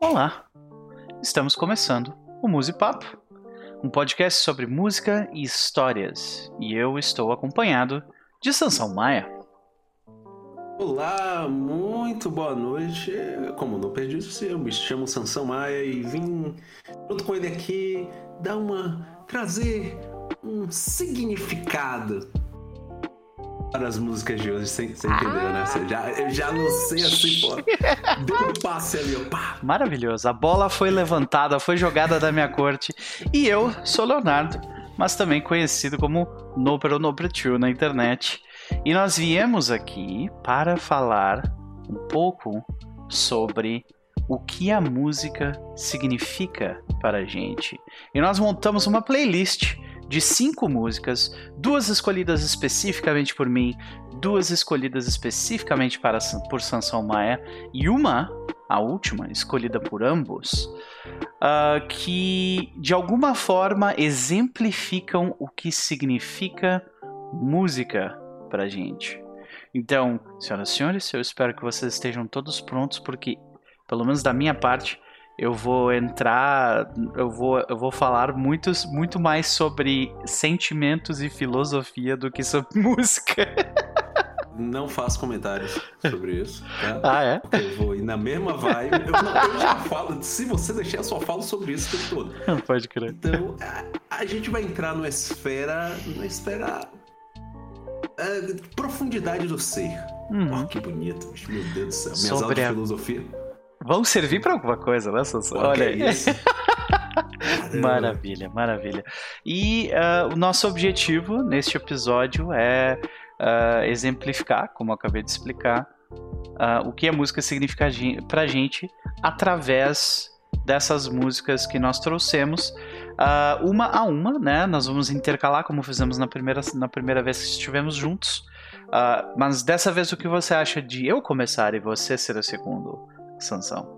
Olá! Estamos começando o Musipapo, um podcast sobre música e histórias, e eu estou acompanhado de Sansão Maia. Olá, muito boa noite. Como não perdi o eu me chamo Sansão Maia e vim junto com ele aqui dar uma. trazer um significado as músicas de hoje, você, você entendeu, né? Você já, eu já lancei assim, pô. Deu um passe ali, ó. Pá. Maravilhoso. A bola foi levantada, foi jogada da minha corte. E eu sou Leonardo, mas também conhecido como ou Noper True na internet. E nós viemos aqui para falar um pouco sobre o que a música significa para a gente. E nós montamos uma playlist de cinco músicas, duas escolhidas especificamente por mim, duas escolhidas especificamente para, por Sansão Maia e uma, a última, escolhida por ambos, uh, que de alguma forma exemplificam o que significa música para gente. Então, senhoras e senhores, eu espero que vocês estejam todos prontos, porque, pelo menos da minha parte, eu vou entrar, eu vou, eu vou falar muitos, muito mais sobre sentimentos e filosofia do que sobre música. Não faço comentários sobre isso. Tá? Ah, é? Eu vou ir na mesma vibe. Eu, não, eu já falo, se você deixar, eu só falo sobre isso o tempo todo. Não pode crer. Então, a, a gente vai entrar numa esfera. numa esfera. Uh, profundidade do ser. Uhum. Oh, que bonito, meu Deus do céu. Minhas sobre aulas de filosofia. Vão servir para alguma coisa, né, Sansão? Olha é isso. maravilha, maravilha. E uh, o nosso objetivo neste episódio é uh, exemplificar, como eu acabei de explicar, uh, o que a música significa pra gente através dessas músicas que nós trouxemos, uma a uma, né? Nós vamos intercalar, como fizemos na primeira, na primeira vez que estivemos juntos. mas dessa vez, o que você acha de eu começar e você ser o segundo? Sansão?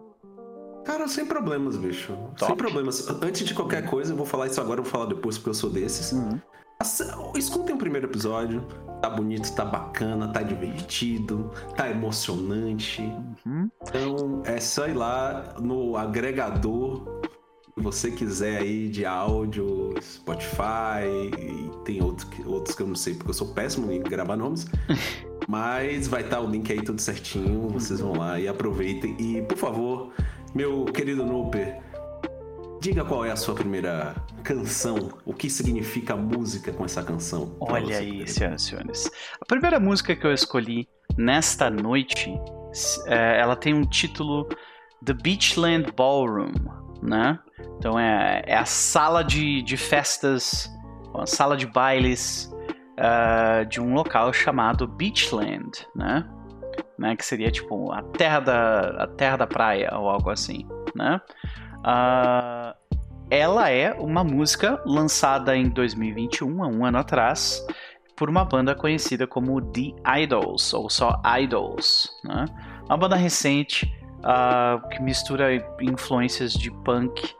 Cara, sem problemas, bicho. Top. Sem problemas. Antes de qualquer coisa, eu vou falar isso agora, eu vou falar depois, porque eu sou desses. Uhum. Escutem o primeiro episódio. Tá bonito, tá bacana, tá divertido, tá emocionante. Uhum. Então é só ir lá no agregador que você quiser aí de áudio, Spotify, e tem outro, outros que eu não sei porque eu sou péssimo em gravar nomes. Mas vai estar tá o link aí tudo certinho. Vocês vão lá e aproveitem. E, por favor, meu querido Nooper, diga qual é a sua primeira canção. O que significa música com essa canção? Olha aí, senhoras e senhores. A primeira música que eu escolhi nesta noite, é, ela tem um título The Beachland Ballroom, né? Então é, é a sala de, de festas, a sala de bailes uh, de um local chamado Beachland, né? né? Que seria tipo a terra da, a terra da praia ou algo assim, né? Uh, ela é uma música lançada em 2021, há um ano atrás, por uma banda conhecida como The Idols, ou só Idols. Né? Uma banda recente uh, que mistura influências de punk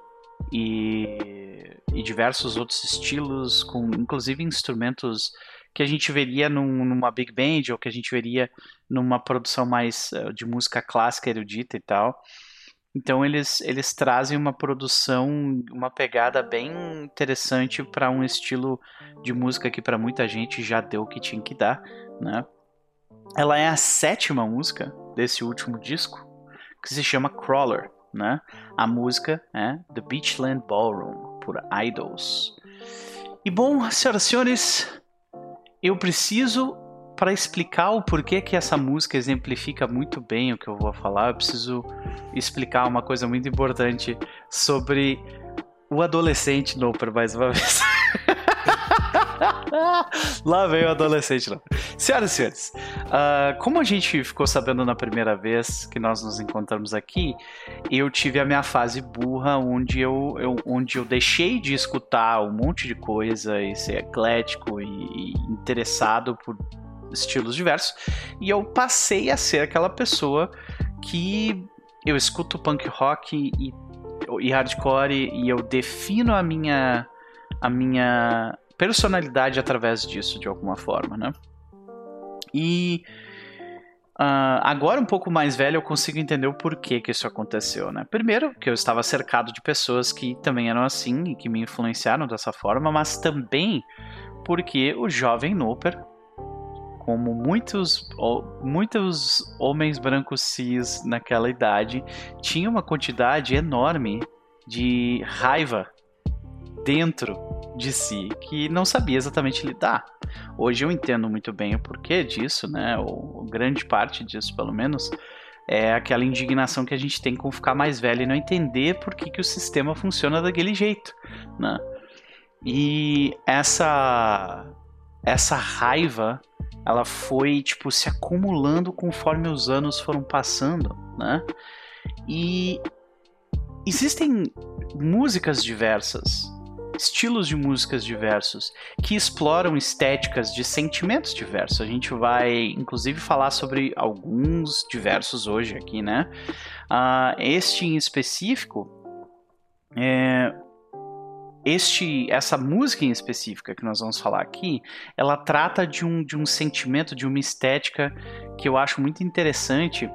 e e diversos outros estilos, com inclusive instrumentos que a gente veria num, numa big band ou que a gente veria numa produção mais uh, de música clássica erudita e tal. Então eles, eles trazem uma produção, uma pegada bem interessante para um estilo de música que para muita gente já deu o que tinha que dar, né? Ela é a sétima música desse último disco, que se chama Crawler, né? A música é The Beachland Ballroom por Idols. E bom, senhoras e senhores, eu preciso para explicar o porquê que essa música exemplifica muito bem o que eu vou falar, eu preciso explicar uma coisa muito importante sobre o adolescente Noper mais uma vez. Lá vem o adolescente. Não. Senhoras e senhores, uh, como a gente ficou sabendo na primeira vez que nós nos encontramos aqui, eu tive a minha fase burra onde eu, eu onde eu deixei de escutar um monte de coisa e ser eclético e, e interessado por estilos diversos, e eu passei a ser aquela pessoa que eu escuto punk rock e, e hardcore e eu defino a minha a minha personalidade através disso, de alguma forma, né? E Uh, agora, um pouco mais velho, eu consigo entender o porquê que isso aconteceu, né? Primeiro, que eu estava cercado de pessoas que também eram assim e que me influenciaram dessa forma, mas também porque o jovem Noper, como muitos, muitos homens brancos cis naquela idade, tinha uma quantidade enorme de raiva dentro de si que não sabia exatamente lidar. Hoje eu entendo muito bem o porquê disso, né? Ou, grande parte disso, pelo menos, é aquela indignação que a gente tem com ficar mais velho e não entender por que, que o sistema funciona daquele jeito, né? E essa essa raiva, ela foi tipo se acumulando conforme os anos foram passando, né? E existem músicas diversas estilos de músicas diversos, que exploram estéticas de sentimentos diversos. A gente vai, inclusive, falar sobre alguns diversos hoje aqui, né? Uh, este em específico, é, este, essa música em específica que nós vamos falar aqui, ela trata de um, de um sentimento, de uma estética que eu acho muito interessante,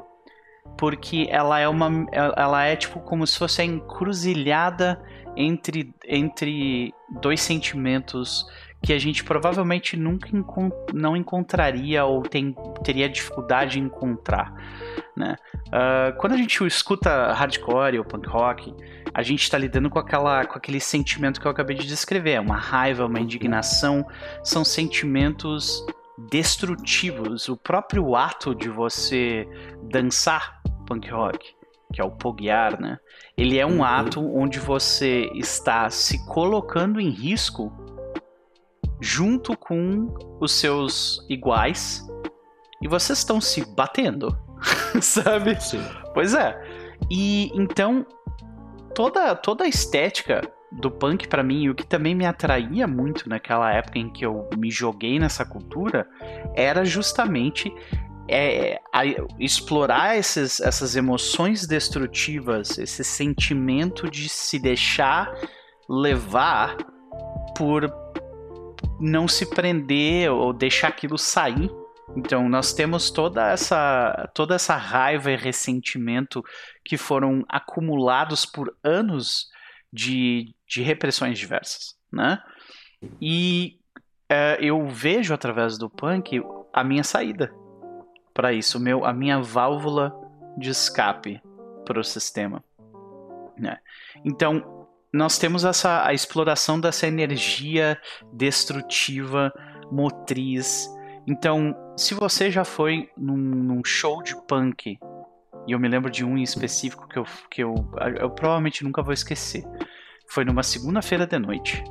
porque ela é uma, ela é tipo como se fosse a encruzilhada entre, entre dois sentimentos que a gente provavelmente nunca encont não encontraria ou tem, teria dificuldade em encontrar. Né? Uh, quando a gente escuta hardcore ou punk rock, a gente está lidando com, aquela, com aquele sentimento que eu acabei de descrever, uma raiva, uma indignação, são sentimentos destrutivos. O próprio ato de você dançar punk rock que é o poguear, né? Ele é um uhum. ato onde você está se colocando em risco junto com os seus iguais e vocês estão se batendo, sabe? Sim. Pois é. E então toda toda a estética do punk para mim, o que também me atraía muito naquela época em que eu me joguei nessa cultura, era justamente é, a, explorar esses, essas emoções destrutivas, esse sentimento de se deixar levar por não se prender ou deixar aquilo sair. Então nós temos toda essa toda essa raiva e ressentimento que foram acumulados por anos de, de repressões diversas, né? E é, eu vejo através do punk a minha saída para isso, meu, a minha válvula de escape para o sistema. Né? Então, nós temos essa a exploração dessa energia destrutiva motriz. Então, se você já foi num, num show de punk, e eu me lembro de um em específico que eu, que eu, eu provavelmente nunca vou esquecer. Foi numa segunda-feira de noite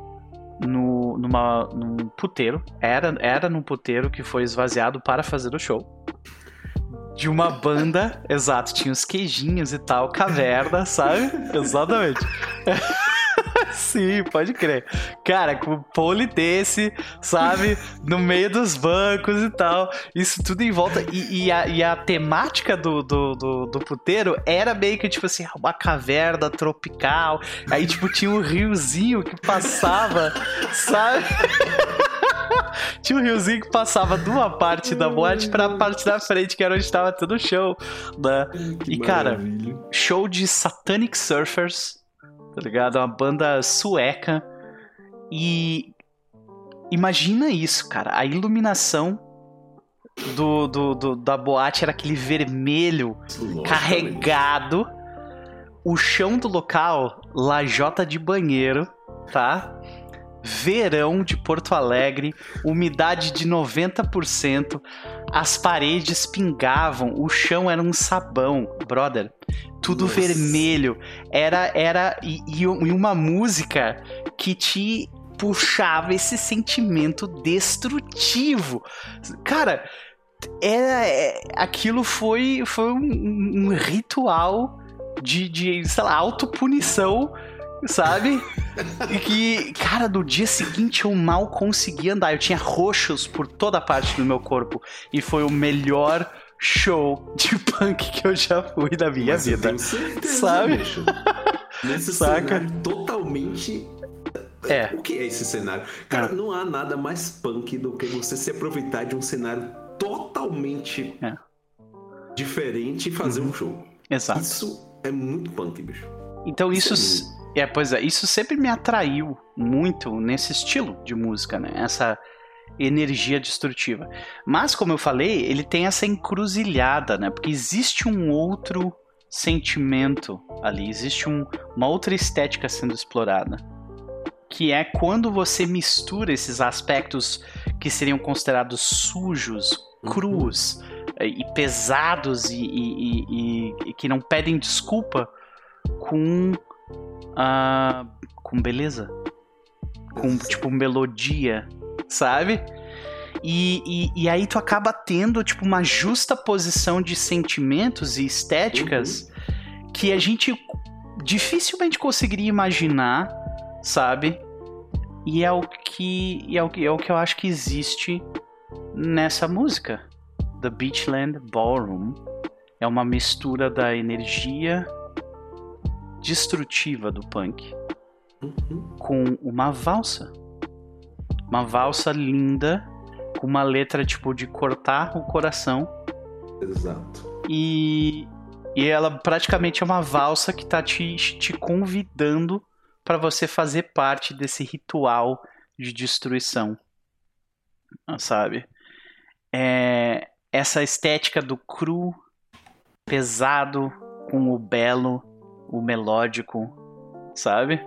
no, numa, num puteiro. Era, era num puteiro que foi esvaziado para fazer o show. De uma banda, exato, tinha os queijinhos e tal, caverna, sabe? Exatamente. Sim, pode crer. Cara, com pole desse, sabe? No meio dos bancos e tal. Isso tudo em volta. E, e, a, e a, temática do, do, do, do, puteiro era meio que, tipo assim, uma caverna tropical. Aí, tipo, tinha um riozinho que passava, sabe? Tinha um riozinho que passava de uma parte da boate pra parte da frente, que era onde estava todo o show, né? e, cara, show de Satanic Surfers tá ligado? Uma banda sueca. E imagina isso, cara. A iluminação do, do, do da boate era aquele vermelho carregado. O chão do local, lajota de banheiro, tá? Verão de Porto Alegre, umidade de 90%, as paredes pingavam, o chão era um sabão. Brother, tudo Nossa. vermelho. Era era e, e uma música que te puxava esse sentimento destrutivo. Cara, era é, aquilo foi foi um, um ritual de, de sei lá, autopunição sabe? E que, cara, no dia seguinte eu mal conseguia andar. Eu tinha roxos por toda a parte do meu corpo. E foi o melhor show de punk que eu já fui na minha Mas vida. Certeza, sabe? Nesse Saca? cenário totalmente. É. O que é esse cenário? Cara, é. não há nada mais punk do que você se aproveitar de um cenário totalmente. É. diferente e fazer uhum. um show. Exato. Isso é muito punk, bicho. Então isso, isso é, pois é, isso sempre me atraiu muito nesse estilo de música, né? Essa energia destrutiva. Mas como eu falei, ele tem essa encruzilhada, né? Porque existe um outro sentimento ali, existe um, uma outra estética sendo explorada, que é quando você mistura esses aspectos que seriam considerados sujos, uhum. crus uhum. e pesados e, e, e, e, que não pedem desculpa com uh, com beleza, com tipo melodia, sabe? E, e, e, aí tu acaba tendo, tipo, uma justa posição de sentimentos e estéticas uhum. que a gente dificilmente conseguiria imaginar, sabe? E é o que, é o, é o que eu acho que existe nessa música. The Beachland Ballroom é uma mistura da energia destrutiva do punk uhum. com uma valsa uma valsa linda, com uma letra tipo de cortar o coração. Exato. E, e ela praticamente é uma valsa que tá te, te convidando para você fazer parte desse ritual de destruição. Sabe? É, essa estética do cru, pesado, com o belo, o melódico, sabe?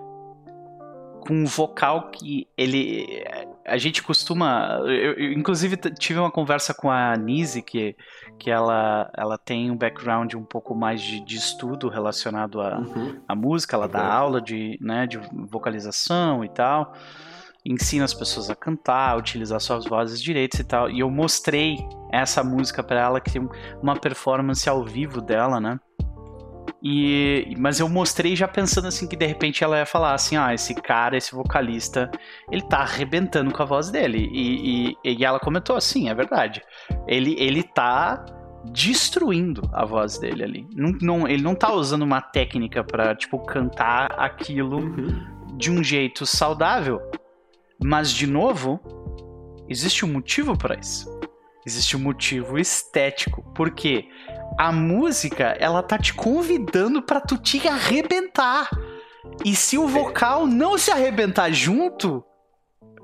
Com um vocal que ele a gente costuma. Eu, eu, inclusive, tive uma conversa com a Nise, que, que ela, ela tem um background um pouco mais de, de estudo relacionado à uhum. música. Ela dá uhum. aula de, né, de vocalização e tal. Ensina as pessoas a cantar, a utilizar suas vozes direitas e tal. E eu mostrei essa música para ela, que tem uma performance ao vivo dela, né? E, mas eu mostrei já pensando assim que de repente ela ia falar assim, ah, esse cara, esse vocalista, ele tá arrebentando com a voz dele. E, e, e ela comentou assim, é verdade. Ele, ele tá destruindo a voz dele ali. Não, não, ele não tá usando uma técnica para tipo, cantar aquilo uhum. de um jeito saudável. Mas, de novo, existe um motivo para isso. Existe um motivo estético. Por quê? A música, ela tá te convidando para tu te arrebentar. E se o vocal não se arrebentar junto,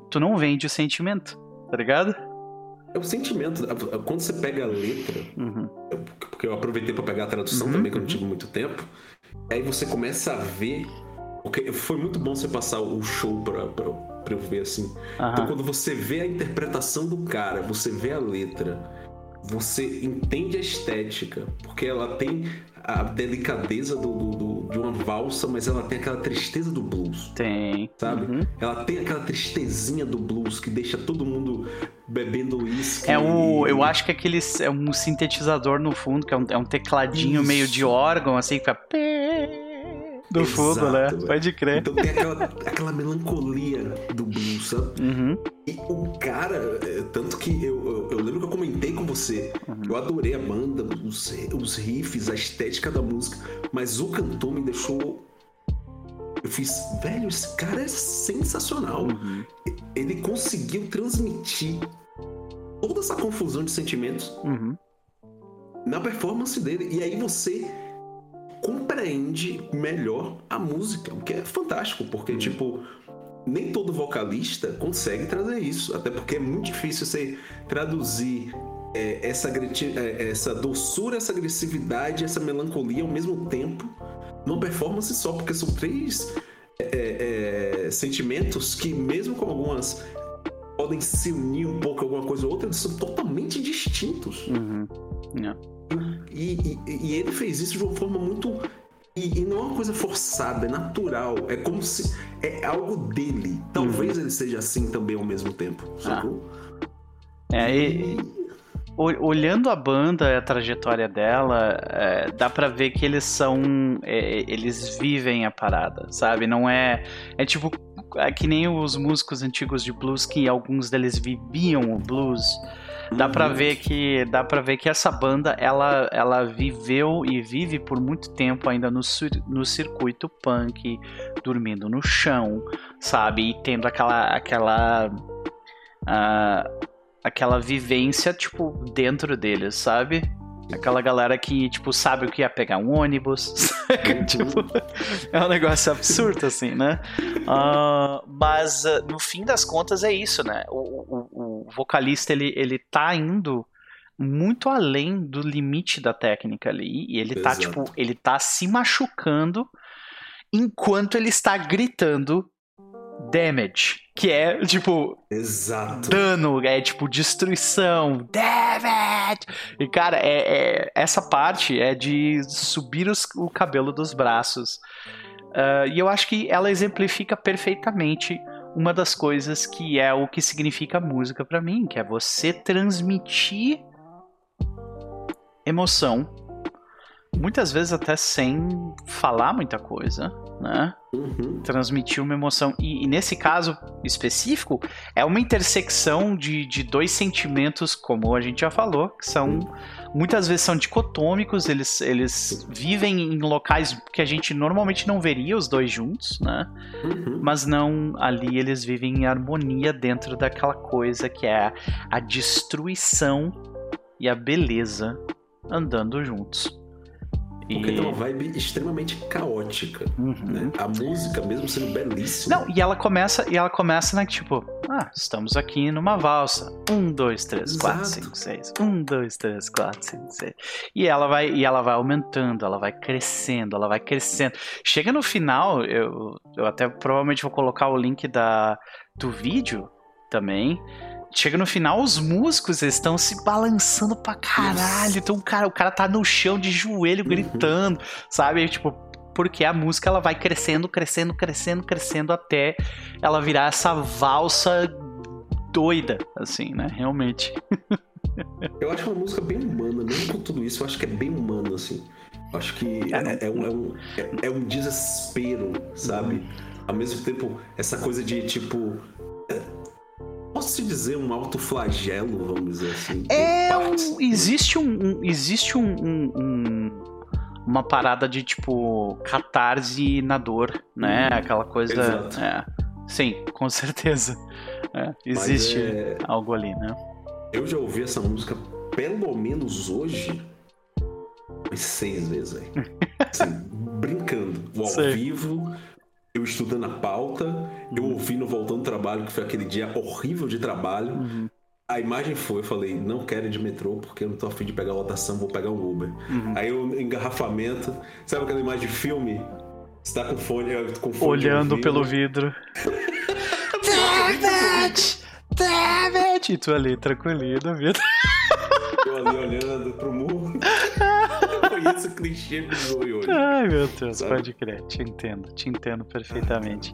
tu não vende o sentimento, tá ligado? É o sentimento. Quando você pega a letra, uhum. porque eu aproveitei para pegar a tradução uhum. também, que eu não tive muito tempo, aí você começa a ver. Porque foi muito bom você passar o show pra, pra, pra eu ver assim. Uhum. Então, quando você vê a interpretação do cara, você vê a letra você entende a estética, porque ela tem a delicadeza do, do, do, de uma valsa, mas ela tem aquela tristeza do blues. Tem. Sabe? Uhum. Ela tem aquela tristezinha do blues que deixa todo mundo bebendo uísque. É o. Eu acho que aquele é um sintetizador no fundo, que é um, é um tecladinho Isso. meio de órgão, assim, que fica do fundo, né? Véio. Pode crer. Então tem aquela, aquela melancolia do blues, sabe? Uhum. E o cara, é, tanto que eu, eu, eu, lembro que eu comentei com você, uhum. eu adorei a banda, os, os riffs, a estética da música, mas o cantor me deixou eu fiz, velho, esse cara é sensacional. Uhum. Ele conseguiu transmitir toda essa confusão de sentimentos uhum. na performance dele. E aí você compreende melhor a música, o que é fantástico, porque, tipo, nem todo vocalista consegue trazer isso, até porque é muito difícil você traduzir é, essa, é, essa doçura, essa agressividade, essa melancolia ao mesmo tempo numa performance só, porque são três é, é, é sentimentos que, mesmo com algumas podem se unir um pouco alguma coisa ou outra, eles são totalmente distintos. Uhum. Yeah. E, e, e, ele fez isso de uma forma muito. E, e, não é uma coisa forçada, é natural. É como se. É algo dele. Talvez uhum. ele seja assim também ao mesmo tempo. Sacou? Ah. É, e, olhando a banda e a trajetória dela, é, dá para ver que eles são. É, eles vivem a parada, sabe? Não é. É tipo. É que nem os músicos antigos de blues que alguns deles viviam o blues. Dá para uhum. ver que dá para ver que essa banda ela, ela viveu e vive por muito tempo ainda no, no circuito punk, dormindo no chão, sabe? E tendo aquela aquela uh, aquela vivência tipo dentro deles, sabe? Aquela galera que, tipo, sabe o que é pegar um ônibus. Uhum. tipo, é um negócio absurdo, assim, né? Uh, mas, uh, no fim das contas, é isso, né? O, o, o, vocalista, ele, ele tá indo muito além do limite da técnica ali. E ele tá, Exato. tipo, ele tá se machucando enquanto ele está gritando damage, que é tipo Exato. dano, é tipo destruição, damage. E cara, é, é essa parte é de subir os, o cabelo dos braços. Uh, e eu acho que ela exemplifica perfeitamente uma das coisas que é o que significa música para mim, que é você transmitir emoção muitas vezes até sem falar muita coisa, né? Uhum. Transmitir uma emoção. E, e, nesse caso específico, é uma intersecção de, de dois sentimentos, como a gente já falou, que são. Muitas vezes são dicotômicos, eles, eles vivem em locais que a gente normalmente não veria os dois juntos, né? Uhum. Mas não, ali eles vivem em harmonia dentro daquela coisa que é a destruição e a beleza andando juntos. Porque e... tem uma vibe extremamente caótica. Uhum. Né? A música, mesmo sendo belíssima. Não, e ela começa, e ela começa, né, tipo, ah, estamos aqui numa valsa. Um, dois, três, Exato. quatro, cinco, seis. Um, dois, três, quatro, cinco, seis. E ela vai, e ela vai aumentando, ela vai crescendo, ela vai crescendo. Chega no final, eu, eu até provavelmente vou colocar o link da, do vídeo também chega no final, os músicos estão se balançando pra caralho. Então o cara, o cara tá no chão de joelho uhum. gritando, uhum. sabe? Tipo, porque a música ela vai crescendo, crescendo, crescendo, crescendo até ela virar essa valsa doida, assim, né? Realmente. eu acho uma música bem humana, mesmo com tudo isso, eu acho que é bem humano, assim. Eu acho que é, é, um, é, um, é, é um desespero, sabe? Ao mesmo tempo, essa coisa de tipo posso dizer um autoflagelo, vamos dizer assim. É, um, existe um, um existe um, um, uma parada de tipo catarse na dor, né? Hum, Aquela coisa. Exato. É, sim, com certeza. É, existe é... algo ali, né? Eu já ouvi essa música pelo menos hoje seis vezes aí. assim, brincando. O ao Sei. vivo eu estudando a pauta, eu uhum. ouvindo voltando do trabalho, que foi aquele dia horrível de trabalho. Uhum. A imagem foi, eu falei, não quero ir de metrô porque eu não tô afim de pegar lotação, vou pegar um Uber. Uhum. Aí o engarrafamento, sabe aquela imagem de filme? Você tá com fone, com fone Olhando pelo vidro. Damn it! Damn it! E tu ali, tranquilinho, vidro. Eu ali olhando pro muro. Isso clichê me hoje. Ai, meu Deus, sabe? pode crer. Te entendo, te entendo perfeitamente.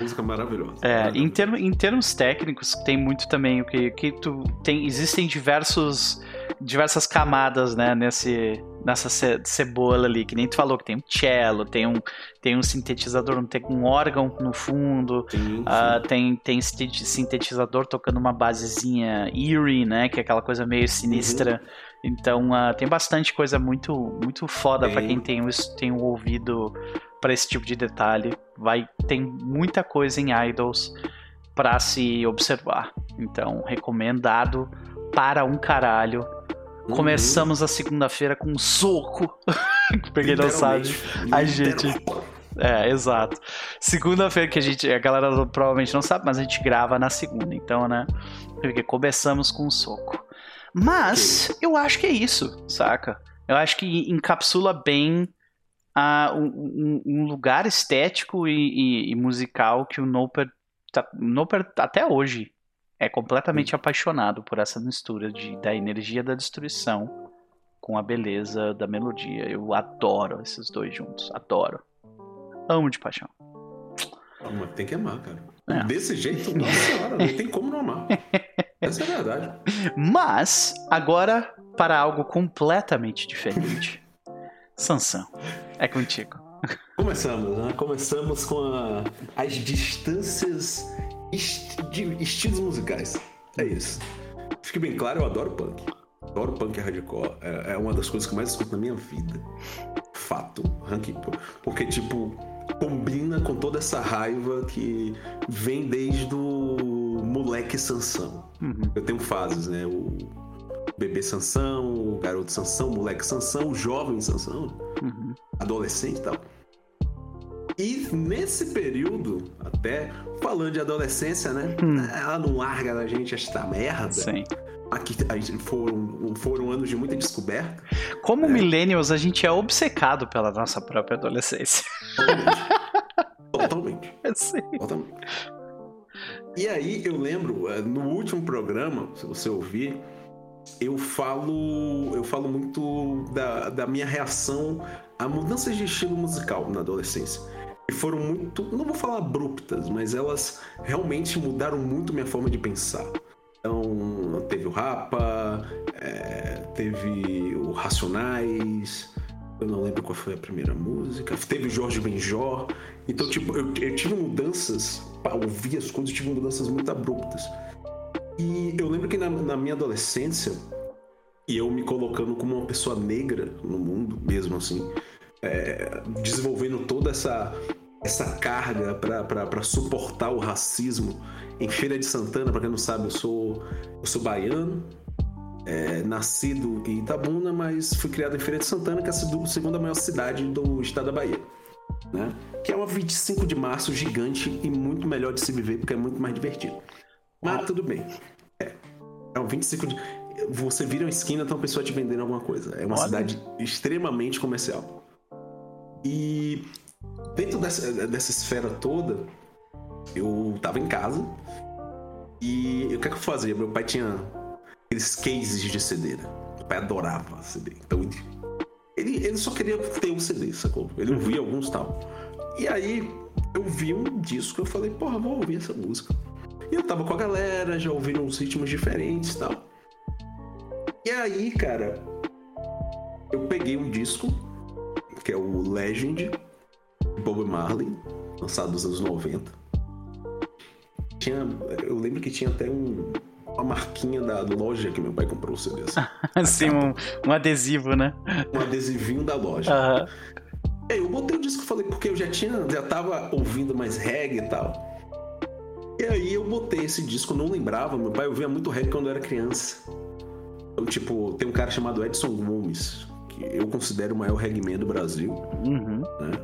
música maravilhosa. É, maravilhosa. Em, termo, em termos técnicos, tem muito também o que, que tu tem. Existem diversos diversas camadas, né, nesse, nessa ce cebola ali, que nem tu falou, que tem um cello, tem um, tem um sintetizador, tem um órgão no fundo, sim, uh, tem, tem sintetizador tocando uma basezinha eerie, né, que é aquela coisa meio sinistra. Uhum. Então uh, tem bastante coisa muito muito foda para quem tem, tem um ouvido para esse tipo de detalhe. Vai tem muita coisa em Idols para se observar. Então recomendado para um caralho. Uhum. Começamos a segunda-feira com um soco. Peguei não sabe. A gente. É, exato. Segunda-feira que a gente. A galera provavelmente não sabe, mas a gente grava na segunda. Então, né? Porque começamos com um soco. Mas eu acho que é isso, saca? Eu acho que encapsula bem uh, um, um, lugar estético e, e, e, musical que o Noper, tá, Noper até hoje é completamente apaixonado por essa mistura de, da energia da destruição com a beleza da melodia. Eu adoro esses dois juntos, adoro. Amo de paixão. Mas tem que amar, cara. É. Desse jeito, nossa senhora, não tem como não amar. Essa é a verdade. Mas, agora, para algo completamente diferente. Sansão, é contigo. Começamos, né? Começamos com a, as distâncias est de estilos musicais. É isso. Fique bem claro, eu adoro punk. Adoro punk hardcore. É, é uma das coisas que eu mais escuto na minha vida. Fato. Ranking. Porque, tipo, combina com toda essa raiva que vem desde o moleque Sansão. Uhum. Eu tenho fases, né? O bebê Sansão, o garoto Sansão, o moleque Sansão, o jovem Sansão, uhum. adolescente e tal. E nesse período, até falando de adolescência, né? Hum. Ela não larga da gente esta merda. Sim. Aqui foram, foram anos de muita descoberta. Como é. millennials, a gente é obcecado pela nossa própria adolescência. Totalmente. Totalmente. Sim. Totalmente. E aí eu lembro, eh, no último programa, se você ouvir, eu falo eu falo muito da, da minha reação a mudanças de estilo musical na adolescência. E foram muito, não vou falar abruptas, mas elas realmente mudaram muito minha forma de pensar. Então, teve o Rapa, é, teve o Racionais, eu não lembro qual foi a primeira música, teve o Jorge Benjor. Então, tipo, eu, eu tive mudanças, para ouvir as coisas, eu tive mudanças muito abruptas. E eu lembro que na, na minha adolescência, e eu me colocando como uma pessoa negra no mundo, mesmo assim, é, desenvolvendo toda essa, essa carga para suportar o racismo. Em Feira de Santana, para quem não sabe, eu sou, eu sou baiano, é, nascido em Itabuna, mas fui criado em Feira de Santana, que é a segunda maior cidade do estado da Bahia. Né? Que é uma 25 de março gigante e muito melhor de se viver, porque é muito mais divertido. Mas tudo bem. É, é um 25 de. Você vira uma esquina, tem uma pessoa te vendendo alguma coisa. É uma Olha. cidade extremamente comercial. E dentro dessa, dessa esfera toda, eu tava em casa e o que é que eu fazia? Meu pai tinha aqueles cases de CD, né? Meu pai adorava CD. Então ele, ele só queria ter um CD, sacou? Ele ouvia alguns tal. E aí eu vi um disco, eu falei, porra, vou ouvir essa música. E eu tava com a galera, já ouvindo uns ritmos diferentes e tal. E aí, cara, eu peguei um disco que é o Legend, Bob Marley, lançado nos anos 90. Tinha, eu lembro que tinha até um, uma marquinha da loja que meu pai comprou o CD. Assim, um, um, adesivo, né? Um adesivinho da loja. Uhum. Aí eu botei o disco e falei, porque eu já tinha, já tava ouvindo mais reggae e tal. E aí eu botei esse disco, não lembrava, meu pai ouvia muito reggae quando eu era criança. Eu, tipo, tem um cara chamado Edson Gomes, eu considero o maior reggae do Brasil. Uhum. Né?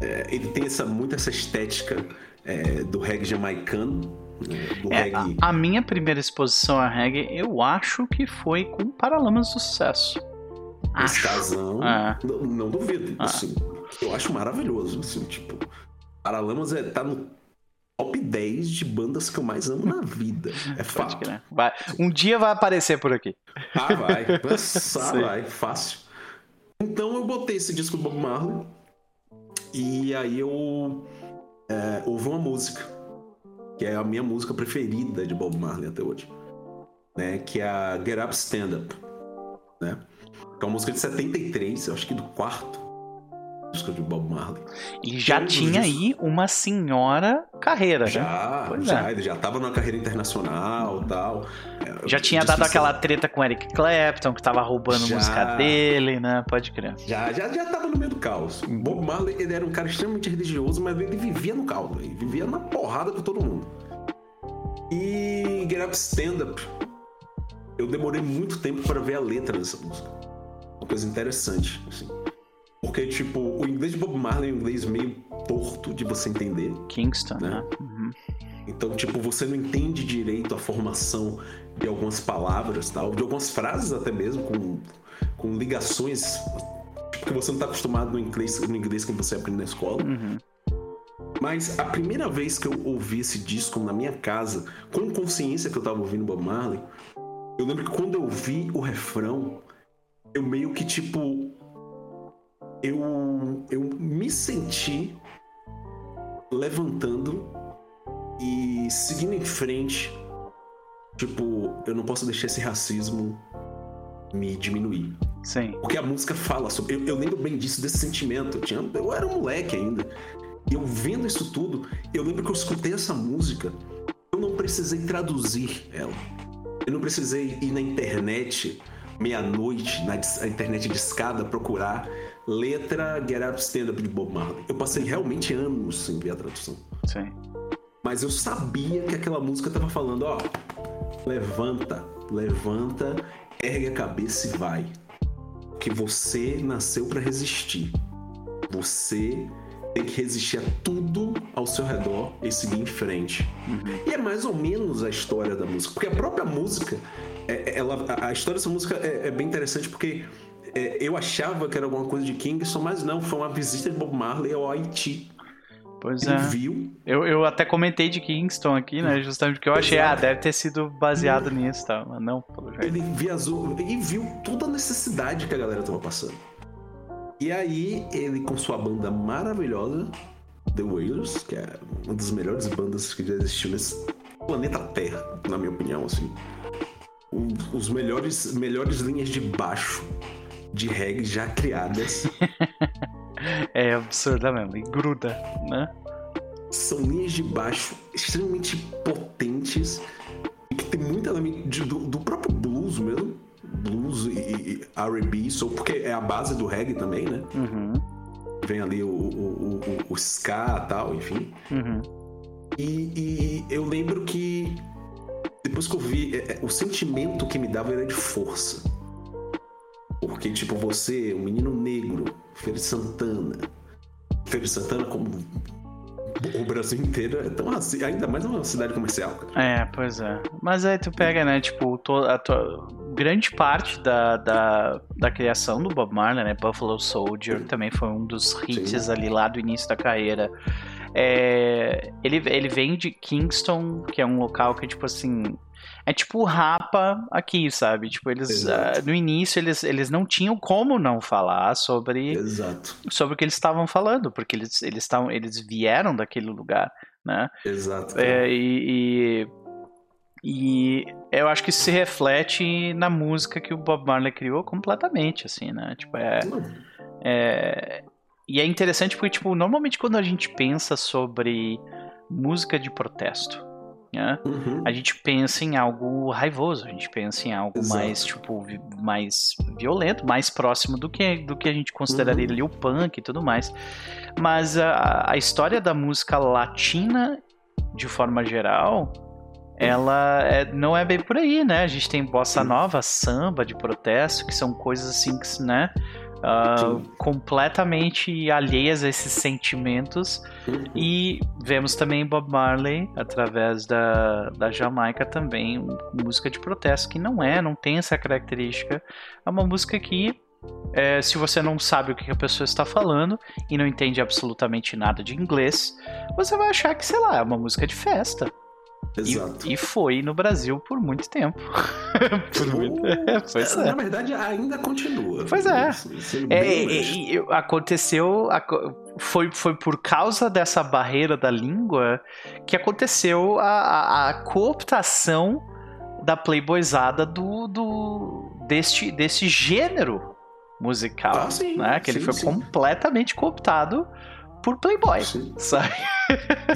É, ele tem essa, muito essa estética é, do reggae jamaicano. Né? Do é, reggae... A, a, minha primeira exposição a reggae, eu acho que foi com Paralamas do Sucesso. Esse casão, é. não, não, duvido. É. Assim, eu acho maravilhoso. Assim, tipo, Paralamas é, tá no top 10 de bandas que eu mais amo na vida. É fato. Vai. Um dia vai aparecer por aqui. Ah, vai. Nossa, vai. Fácil. Então eu botei esse disco do Bob Marley e aí eu é, ouvi uma música que é a minha música preferida de Bob Marley até hoje, né? Que é a Get Up Stand Up, né? Que é uma música de 73, eu acho que do quarto disco de Bob Marley. E já tinha aí uma senhora carreira, já, né? Já, é. ele já tava numa carreira internacional tal. Já tinha dado aquela treta com Eric Clapton, que tava roubando já, música dele, né? Pode crer. Já, já, já tava no meio do caos. Bob Marley, ele era um cara extremamente religioso, mas ele vivia no caos, ele vivia na porrada com todo mundo. E Get Up Stand Up, eu demorei muito tempo para ver a letra dessa música. Uma coisa interessante, assim. Porque, tipo, o inglês de Bob Marley é um inglês meio torto de você entender. Kingston, né? né? Uhum. Então, tipo, você não entende direito a formação de algumas palavras, tal, de algumas frases até mesmo, com, com ligações tipo, que você não está acostumado no inglês, no inglês que você aprende na escola. Uhum. Mas a primeira vez que eu ouvi esse disco na minha casa, com consciência que eu estava ouvindo Bob Marley, eu lembro que quando eu vi o refrão, eu meio que, tipo, eu, eu me senti levantando e seguindo em frente. Tipo, eu não posso deixar esse racismo me diminuir. Sim. Porque a música fala sobre. Eu, eu lembro bem disso, desse sentimento. Eu, tinha, eu era um moleque ainda. Eu vendo isso tudo, eu lembro que eu escutei essa música. Eu não precisei traduzir ela. Eu não precisei ir na internet meia-noite, na internet de escada, procurar letra Get Up Stand Up de Bob Marley. Eu passei realmente anos sem ver a tradução. Sim. Mas eu sabia que aquela música tava falando, ó, levanta, levanta ergue a cabeça e vai. Que você nasceu para resistir. Você tem que resistir a tudo ao seu redor e seguir em frente. Uhum. E é mais ou menos a história da música, porque a própria música, é, ela, a história dessa música é, é bem interessante porque é, eu achava que era alguma coisa de Kingston, mas não, foi uma visita de Bob Marley ao Haiti. Pois Ele é. viu. Eu, eu até comentei de Kingston aqui, né? Justamente porque eu achei, Exato. ah, deve ter sido baseado nisso, tá? Mas não, pelo jeito. Ele viajou e viu toda a necessidade que a galera tava passando. E aí, ele com sua banda maravilhosa, The Wailers, que é uma das melhores bandas que já existiu nesse planeta Terra, na minha opinião, assim. Os melhores, melhores linhas de baixo de reggae já criadas. é absurda mesmo, e gruda, né? São linhas de baixo extremamente potentes e que tem muito elemento do, do próprio blues mesmo. Blues e, e RB, porque é a base do reggae também, né? Uhum. Vem ali o, o, o, o ska e tal, enfim. Uhum. E, e, eu lembro que depois que eu vi, é, é, o sentimento que me dava era de força. Porque, tipo, você, um menino negro, Feira Santana. Feira Santana, como o Brasil inteiro é tão assim, ainda mais uma cidade comercial. É, pois é. Mas aí tu pega, né, tipo, to, a to, grande parte da, da, da criação do Bob Marley, né, Buffalo Soldier, também foi um dos hits Sim. ali lá do início da carreira. É, ele, ele vem de Kingston, que é um local que, tipo assim, é tipo o Rapa aqui, sabe? Tipo, eles uh, no início eles, eles não tinham como não falar sobre Exato. sobre o que eles estavam falando, porque eles eles estavam eles vieram daquele lugar, né? Exato. É, e, e, e eu acho que isso se reflete na música que o Bob Marley criou completamente, assim, né? Tipo, é, é e é interessante porque tipo normalmente quando a gente pensa sobre música de protesto né? Uhum. A gente pensa em algo raivoso, a gente pensa em algo Exato. mais, tipo, mais violento, mais próximo do que, do que a gente consideraria uhum. ali o punk e tudo mais. Mas a, a história da música latina, de forma geral, ela é, não é bem por aí, né? A gente tem bossa nova, samba de protesto, que são coisas assim que, né? Uh, completamente alheias a esses sentimentos. E vemos também Bob Marley, através da, da Jamaica, também música de protesto, que não é, não tem essa característica. É uma música que é, se você não sabe o que a pessoa está falando e não entende absolutamente nada de inglês, você vai achar que, sei lá, é uma música de festa. Exato. E, e, foi no Brasil por muito tempo. por muito... É, pois é. Na verdade, ainda continua. Pois é. é, é aconteceu. Foi, foi por causa dessa barreira da língua que aconteceu a, a, a cooptação da playboyzada do, do, deste, desse gênero musical. Ah, sim, né? Que sim, ele foi sim. completamente cooptado por Playboy, Sim. sabe?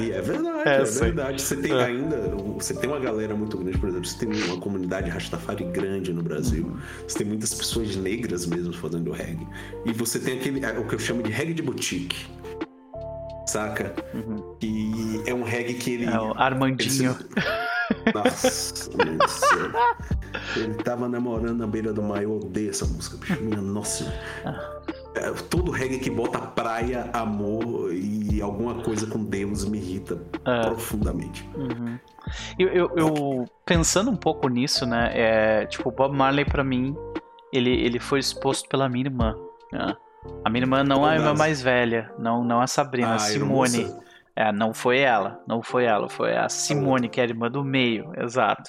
E é verdade, é, é verdade. Você tem é. ainda, você tem uma galera muito grande, por exemplo, você tem uma comunidade Rastafari grande no Brasil. Uhum. Você tem muitas pessoas negras mesmo fazendo reggae. E você tem aquele, é, o que eu chamo de reggae de boutique. Saca? Uhum. E é um reggae que ele. É o Armandinho. Ele... Nossa, Ele tava namorando na beira do mar. Eu odeio essa música, bicho. Minha nossa. Ah. É, todo reggae que bota praia, amor e alguma coisa com Deus me irrita é. profundamente. Uhum. Eu, eu, eu, pensando um pouco nisso, né? É, tipo, Bob Marley para mim, ele, ele foi exposto pela minha irmã. Né? A minha irmã não é a irmã mais velha, não, não a Sabrina, ah, a Simone. É, não foi ela, não foi ela, foi a Simone, que é a irmã do meio, exato.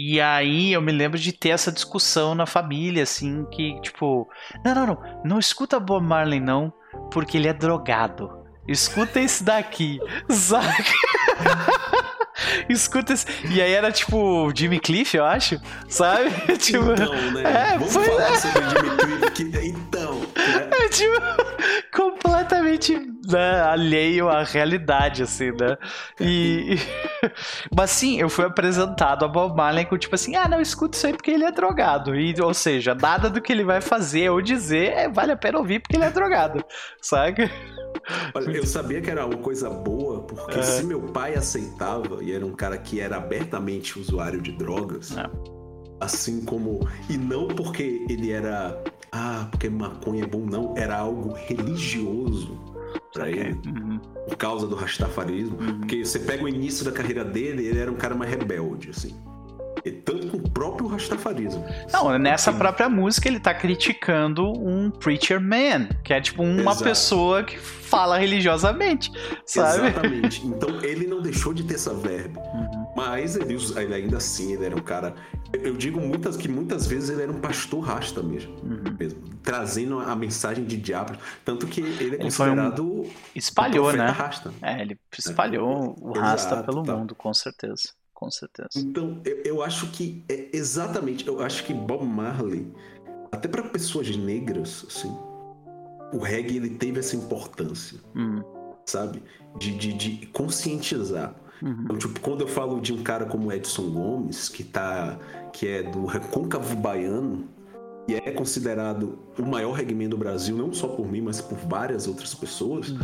E aí eu me lembro de ter essa discussão na família, assim, que tipo, não, não, não, não escuta Bob Marley não, porque ele é drogado. Escuta esse daqui, saca? Escuta esse. E aí era tipo Jimmy Cliff, eu acho, sabe? tipo, então, né? É, Vamos falar é. sobre Jimmy Cliff, que... então. Né? É tipo, completamente né, alheio à realidade, assim, né? E. Mas sim, eu fui apresentado a Bob Marley com tipo assim: ah, não, escuta isso aí porque ele é drogado. E, ou seja, nada do que ele vai fazer ou dizer é, vale a pena ouvir porque ele é drogado, sabe? Olha, eu sabia que era uma coisa boa, porque é. se meu pai aceitava, e era um cara que era abertamente usuário de drogas, é. Assim como. E não porque ele era. Ah, porque maconha é bom, não. Era algo religioso pra okay. ele. Uhum. Por causa do rastafarismo. Uhum. Porque você pega o início da carreira dele, ele era um cara mais rebelde, assim. Tanto com o próprio rastafarismo. Não, nessa Sim. própria música ele tá criticando um preacher man, que é tipo uma Exato. pessoa que fala religiosamente, sabe? Exatamente. Então ele não deixou de ter essa verba. Uhum. Mas ele, ele, ainda assim, ele era um cara. Eu digo muitas que muitas vezes ele era um pastor rasta mesmo, uhum. mesmo trazendo a mensagem de diabo. Tanto que ele é ele considerado. Um... Espalhou, um né? Rasta. É, ele espalhou é. o rasta Exato, pelo tá. mundo, com certeza com certeza. Então, eu, eu acho que é exatamente, eu acho que Bob Marley, até para pessoas negras, assim, o reggae ele teve essa importância, hum. sabe? De, de, de conscientizar. Uhum. Então, tipo, quando eu falo de um cara como Edson Gomes, que tá, que é do Recôncavo Baiano, e é considerado o maior reggae do Brasil, não só por mim, mas por várias outras pessoas, uhum.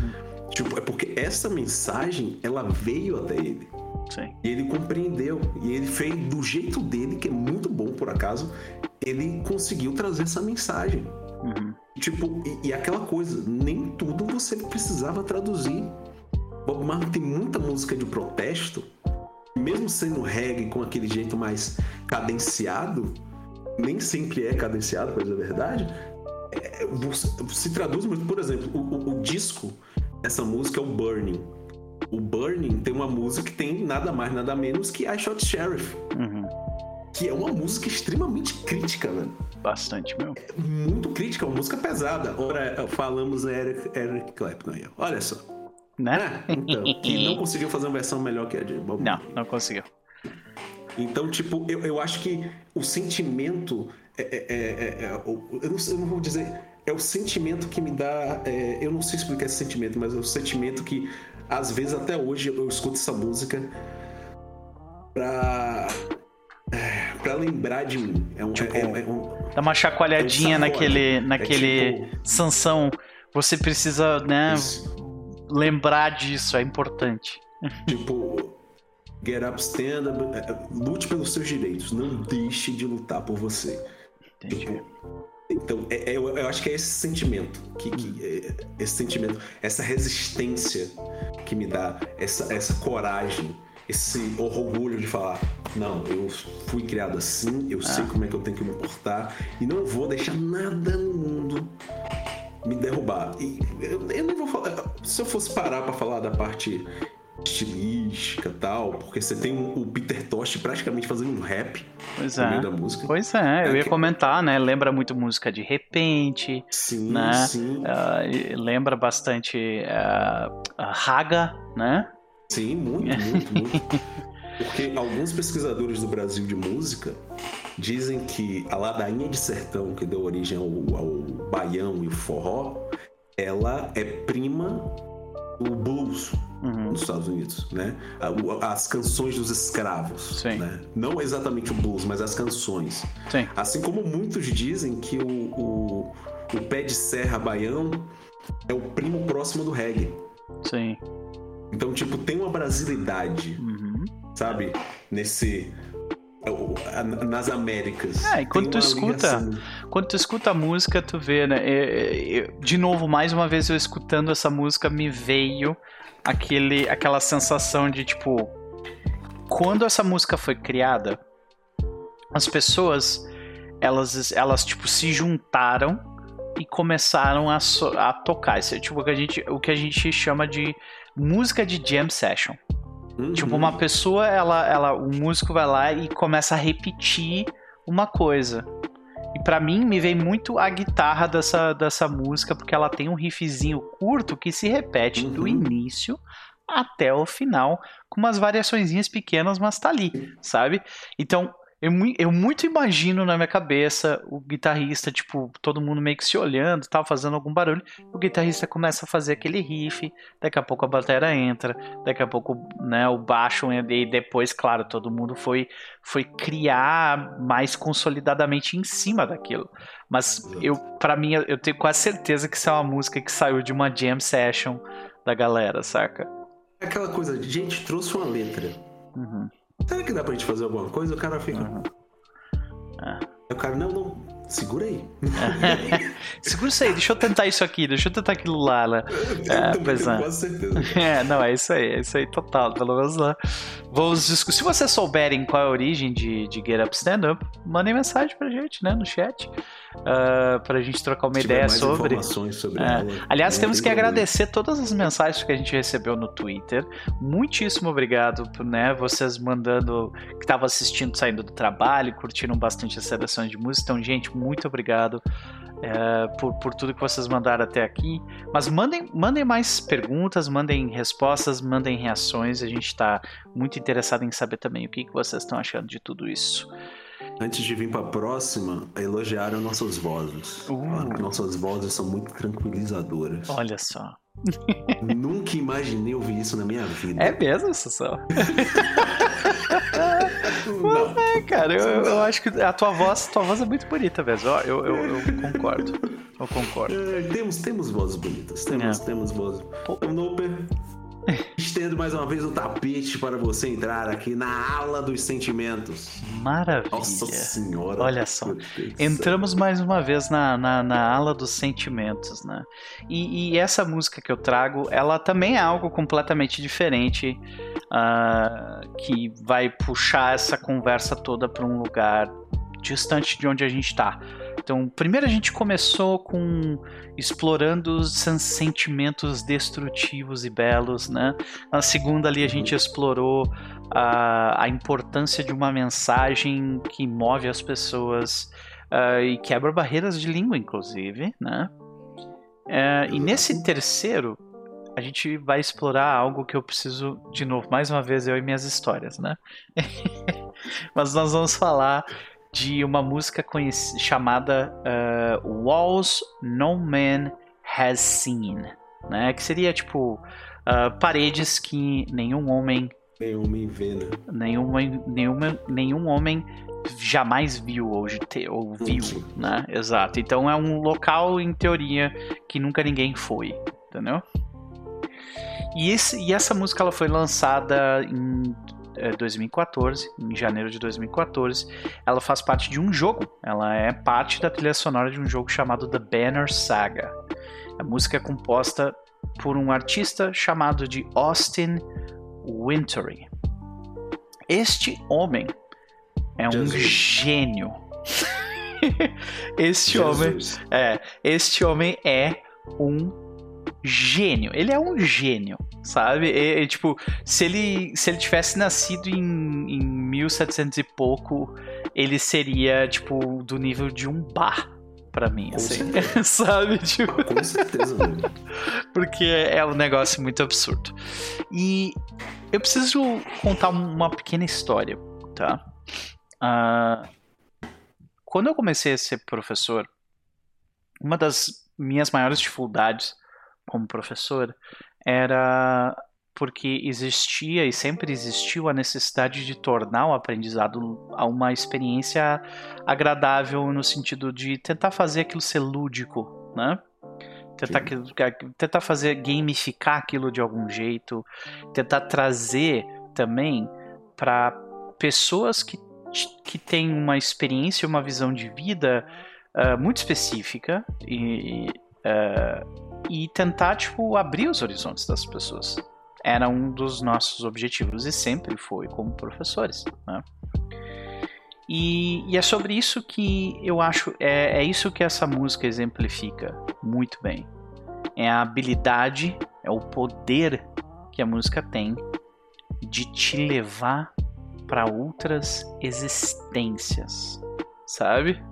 tipo, é porque essa mensagem, ela veio até ele. Sim. E ele compreendeu. E ele fez do jeito dele, que é muito bom por acaso, ele conseguiu trazer essa mensagem. Uhum. Tipo, e, e, aquela coisa, nem tudo você precisava traduzir. Bob Marley tem muita música de protesto, mesmo sendo reggae com aquele jeito mais cadenciado, nem sempre é cadenciado, pois é verdade. É, se traduz muito, por exemplo, o, o, o disco dessa música é o Burning o Burning tem uma música que tem nada mais, nada menos que I Shot Sheriff. Uhum. Que é uma música extremamente crítica, velho. Bastante, meu. É muito crítica, uma música pesada. Ora, falamos Eric, Eric Clapton aí. Olha só. Né? É, então, que não conseguiu fazer uma versão melhor que a de Bob Não, não conseguiu. Então, tipo, eu, eu acho que o sentimento. É, é, é, é eu, não, eu não vou dizer. É o sentimento que me dá. eu não sei explicar esse sentimento, mas é o sentimento que às vezes até hoje eu escuto essa música pra. É, pra lembrar de mim. É um, tipo, é, é um, dá uma chacoalhadinha é naquele, naquele tipo... Sansão. Você precisa, né, Isso. lembrar disso, é importante. Tipo, get up, stand up, é, lute pelos seus direitos, não deixe de lutar por você. Entendi. Tipo, então, é, é, eu, eu, acho que é esse sentimento, que, que é, esse sentimento, essa resistência que me dá, essa, essa coragem, esse orgulho de falar: não, eu fui criado assim, eu ah. sei como é que eu tenho que me portar e não vou deixar nada no mundo me derrubar. E eu, eu nem vou falar. Se eu fosse parar para falar da parte estilística tal, porque você tem o Peter Tosh praticamente fazendo um rap pois no é. meio da música. Pois é, eu é ia que... comentar, né? Lembra muito música de repente. Sim, né? sim. Uh, lembra bastante uh, Raga, né? Sim, muito, muito, muito. Porque alguns pesquisadores do Brasil de música dizem que a ladainha de sertão que deu origem ao, ao baião e o forró, ela é prima do blues uhum. nos Estados Unidos, né? As canções dos escravos, Sim. né? Não exatamente o blues, mas as canções. Sim. Assim como muitos dizem que o, o, o pé de serra baiano é o primo próximo do reggae. Sim. Então, tipo, tem uma brasilidade, uhum. sabe? Nesse nas Américas. É, e quando tu escuta, quando tu escuta a música, tu vê, né? de novo, mais uma vez eu escutando essa música me veio aquele, aquela sensação de tipo, quando essa música foi criada, as pessoas elas, elas tipo se juntaram e começaram a, so, a tocar. Isso é tipo o que a gente, o que a gente chama de música de jam session. Uhum. Tipo, uma pessoa, ela, ela, o músico vai lá e começa a repetir uma coisa. E para mim me vem muito a guitarra dessa, dessa música, porque ela tem um riffzinho curto que se repete uhum. do início até o final, com umas variações pequenas, mas tá ali, sabe? Então, eu, eu, muito imagino na minha cabeça o guitarrista, tipo, todo mundo meio que se olhando, tal, fazendo algum barulho. O guitarrista começa a fazer aquele riff, daqui a pouco a bateria entra, daqui a pouco né, o baixo e depois, claro, todo mundo foi, foi criar mais consolidadamente em cima daquilo. Mas eu, para mim, eu tenho quase certeza que isso é uma música que saiu de uma jam session da galera, saca? Aquela coisa, de gente trouxe uma letra. Uhum. Será que dá pra gente fazer alguma coisa? O cara fica. Uhum. É. O cara, não, não, segura aí. segura isso aí, deixa eu tentar isso aqui, deixa eu tentar aquilo lá. Né? É, pois é. Certeza. É, não, é isso aí, é isso aí total. Pelo menos lá. Vamos Se vocês souberem qual é a origem de, de Get Up Stand Up, mandem mensagem pra gente, né, no chat. Uh, pra gente trocar uma ideia sobre. sobre é. ela, Aliás, temos que agradecer todas as mensagens que a gente recebeu no Twitter. Muitíssimo obrigado, né? Vocês mandando que estavam assistindo, saindo do trabalho, curtiram bastante as seleções de música. Então, gente, muito obrigado. É, por, por tudo que vocês mandaram até aqui. Mas mandem, mandem mais perguntas, mandem respostas, mandem reações. A gente está muito interessado em saber também o que, que vocês estão achando de tudo isso. Antes de vir para a próxima, elogiaram nossas vozes. Uh. Nossas vozes são muito tranquilizadoras. Olha só. Nunca imaginei ouvir isso na minha vida. É mesmo, Sussão? Não. É, cara, eu, eu, acho que a tua voz, tua voz é muito bonita mesmo. Eu, eu, eu concordo. Eu concordo. É, temos, temos vozes bonitas. Temos, é. temos vozes. Pô. Noper, Estendo mais uma vez o tapete para você entrar aqui na ala dos sentimentos. Maravilha. Nossa senhora. Olha só. Entramos mais uma vez na, na, na ala dos sentimentos, né? E, e, essa música que eu trago, ela também é algo completamente diferente uh, que vai puxar essa conversa toda para um lugar distante de onde a gente está. Então, primeiro a gente começou com explorando os sentimentos destrutivos e belos, né? Na segunda ali a gente explorou a, a importância de uma mensagem que move as pessoas uh, e quebra barreiras de língua, inclusive, né? Uh, e nesse terceiro a gente vai explorar algo que eu preciso, de novo, mais uma vez, eu e minhas histórias, né? Mas nós vamos falar de uma música chamada uh, Walls No Man Has Seen, né? Que seria tipo uh, paredes que nenhum homem nenhum homem vê, né? Nenhum, nenhum, nenhum homem jamais viu ou, te, ou viu, Sim. né? Exato. Então é um local em teoria que nunca ninguém foi, entendeu? E, esse, e essa música ela foi lançada em 2014, é, em janeiro de 2014. Ela faz parte de um jogo, ela é parte da trilha sonora de um jogo chamado The Banner Saga. A música é composta por um artista chamado de Austin Wintory. Este homem é um Jesus. gênio. este Jesus. homem é, este homem é um gênio. Ele é um gênio, sabe? E, e, tipo, se ele, se ele tivesse nascido em, em 1700 e pouco, ele seria, tipo, do nível de um bar para mim, Com assim. sabe? Tipo... Com certeza. Porque é um negócio muito absurdo. E eu preciso contar uma pequena história, tá? Uh, quando eu comecei a ser professor, uma das minhas maiores dificuldades como professor era porque existia e sempre existiu a necessidade de tornar o aprendizado uma experiência agradável no sentido de tentar fazer aquilo ser lúdico, né? Tentar, tentar fazer gamificar aquilo de algum jeito, tentar trazer também para pessoas que, que têm uma experiência, uma visão de vida uh, muito específica e, uh, e tentar, tipo, abrir os horizontes das pessoas. Era um dos nossos objetivos e sempre foi como professores, né? E, e, é sobre isso que eu acho, é, é isso que essa música exemplifica muito bem. É a habilidade, é o poder que a música tem de te levar para outras existências, sabe?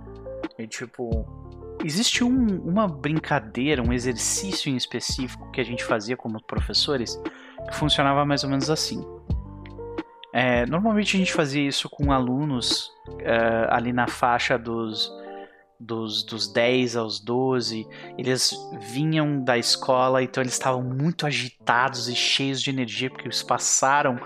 É tipo, Existe um, uma brincadeira, um exercício em específico que a gente fazia como professores que funcionava mais ou menos assim. É, normalmente a gente fazia isso com alunos é, ali na faixa dos, dos, dos 10 aos 12. Eles vinham da escola, então eles estavam muito agitados e cheios de energia porque eles passaram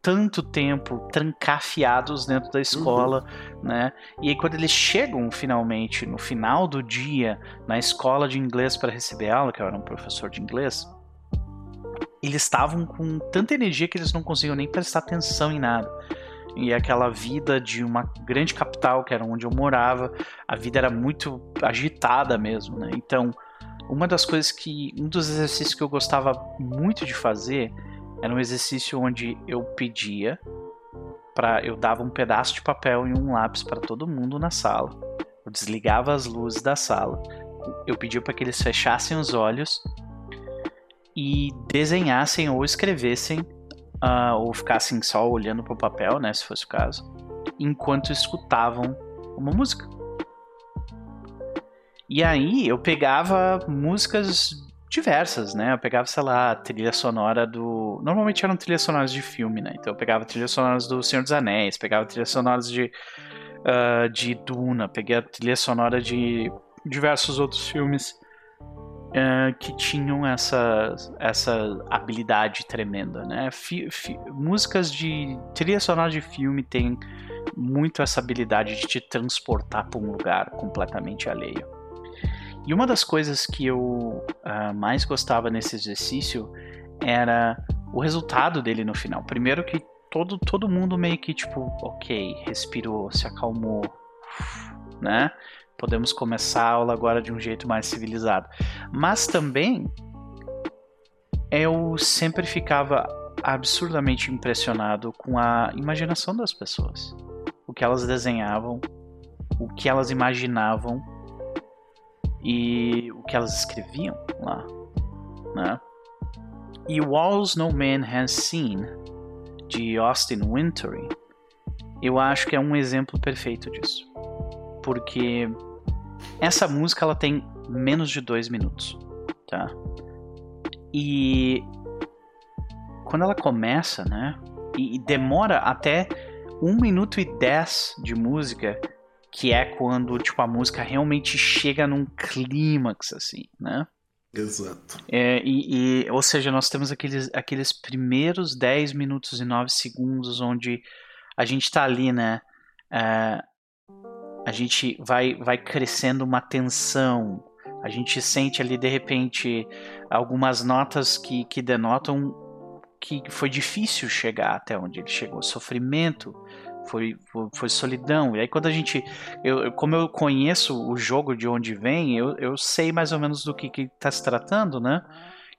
tanto tempo trancafiados dentro da escola, uhum. né? E aí quando eles chegam finalmente no final do dia na escola de inglês para receber aula, que eu era um professor de inglês, eles estavam com tanta energia que eles não conseguiam nem prestar atenção em nada. e aquela vida de uma grande capital, que era onde eu morava, a vida era muito agitada mesmo, né? Então, uma das coisas que. Um dos exercícios que eu gostava muito de fazer era um exercício onde eu pedia para eu dava um pedaço de papel e um lápis para todo mundo na sala. Eu desligava as luzes da sala. Eu pedia para que eles fechassem os olhos e desenhassem ou escrevessem uh, ou ficassem só olhando para o papel, né, se fosse o caso, enquanto escutavam uma música. E aí eu pegava músicas diversas, né? Eu pegava, sei lá, trilha sonora do. Normalmente eram trilhas sonoras de filme, né? Então eu pegava trilhas sonoras do Senhor dos Anéis, pegava trilhas sonoras de, uh, de Duna, peguei a trilha sonora de diversos outros filmes uh, que tinham essa, essa habilidade tremenda, né? Fi, fi, músicas de trilha sonora de filme têm muito essa habilidade de te transportar para um lugar completamente alheio. E uma das coisas que eu uh, mais gostava nesse exercício era o resultado dele no final. Primeiro que todo, todo mundo meio que tipo, ok, respirou, se acalmou, né? podemos começar a aula agora de um jeito mais civilizado. Mas também eu sempre ficava absurdamente impressionado com a imaginação das pessoas. O que elas desenhavam, o que elas imaginavam e o que elas escreviam lá, né? E Walls No Man Has Seen de Austin Wintory, eu acho que é um exemplo perfeito disso. Porque essa música ela tem menos de dois minutos, tá? E quando ela começa, né? E, demora até um minuto e dez de música, que é quando tipo a música realmente chega num clímax, assim, né? Exato. É, e, e, ou seja, nós temos aqueles, aqueles primeiros 10 minutos e 9 segundos onde a gente tá ali, né? É, a gente vai, vai crescendo uma tensão, a gente sente ali de repente algumas notas que, que denotam que foi difícil chegar até onde ele chegou, sofrimento, foi, foi, solidão. E aí quando a gente, eu, como eu conheço o jogo de onde vem, eu, eu sei mais ou menos do que está se tratando, né?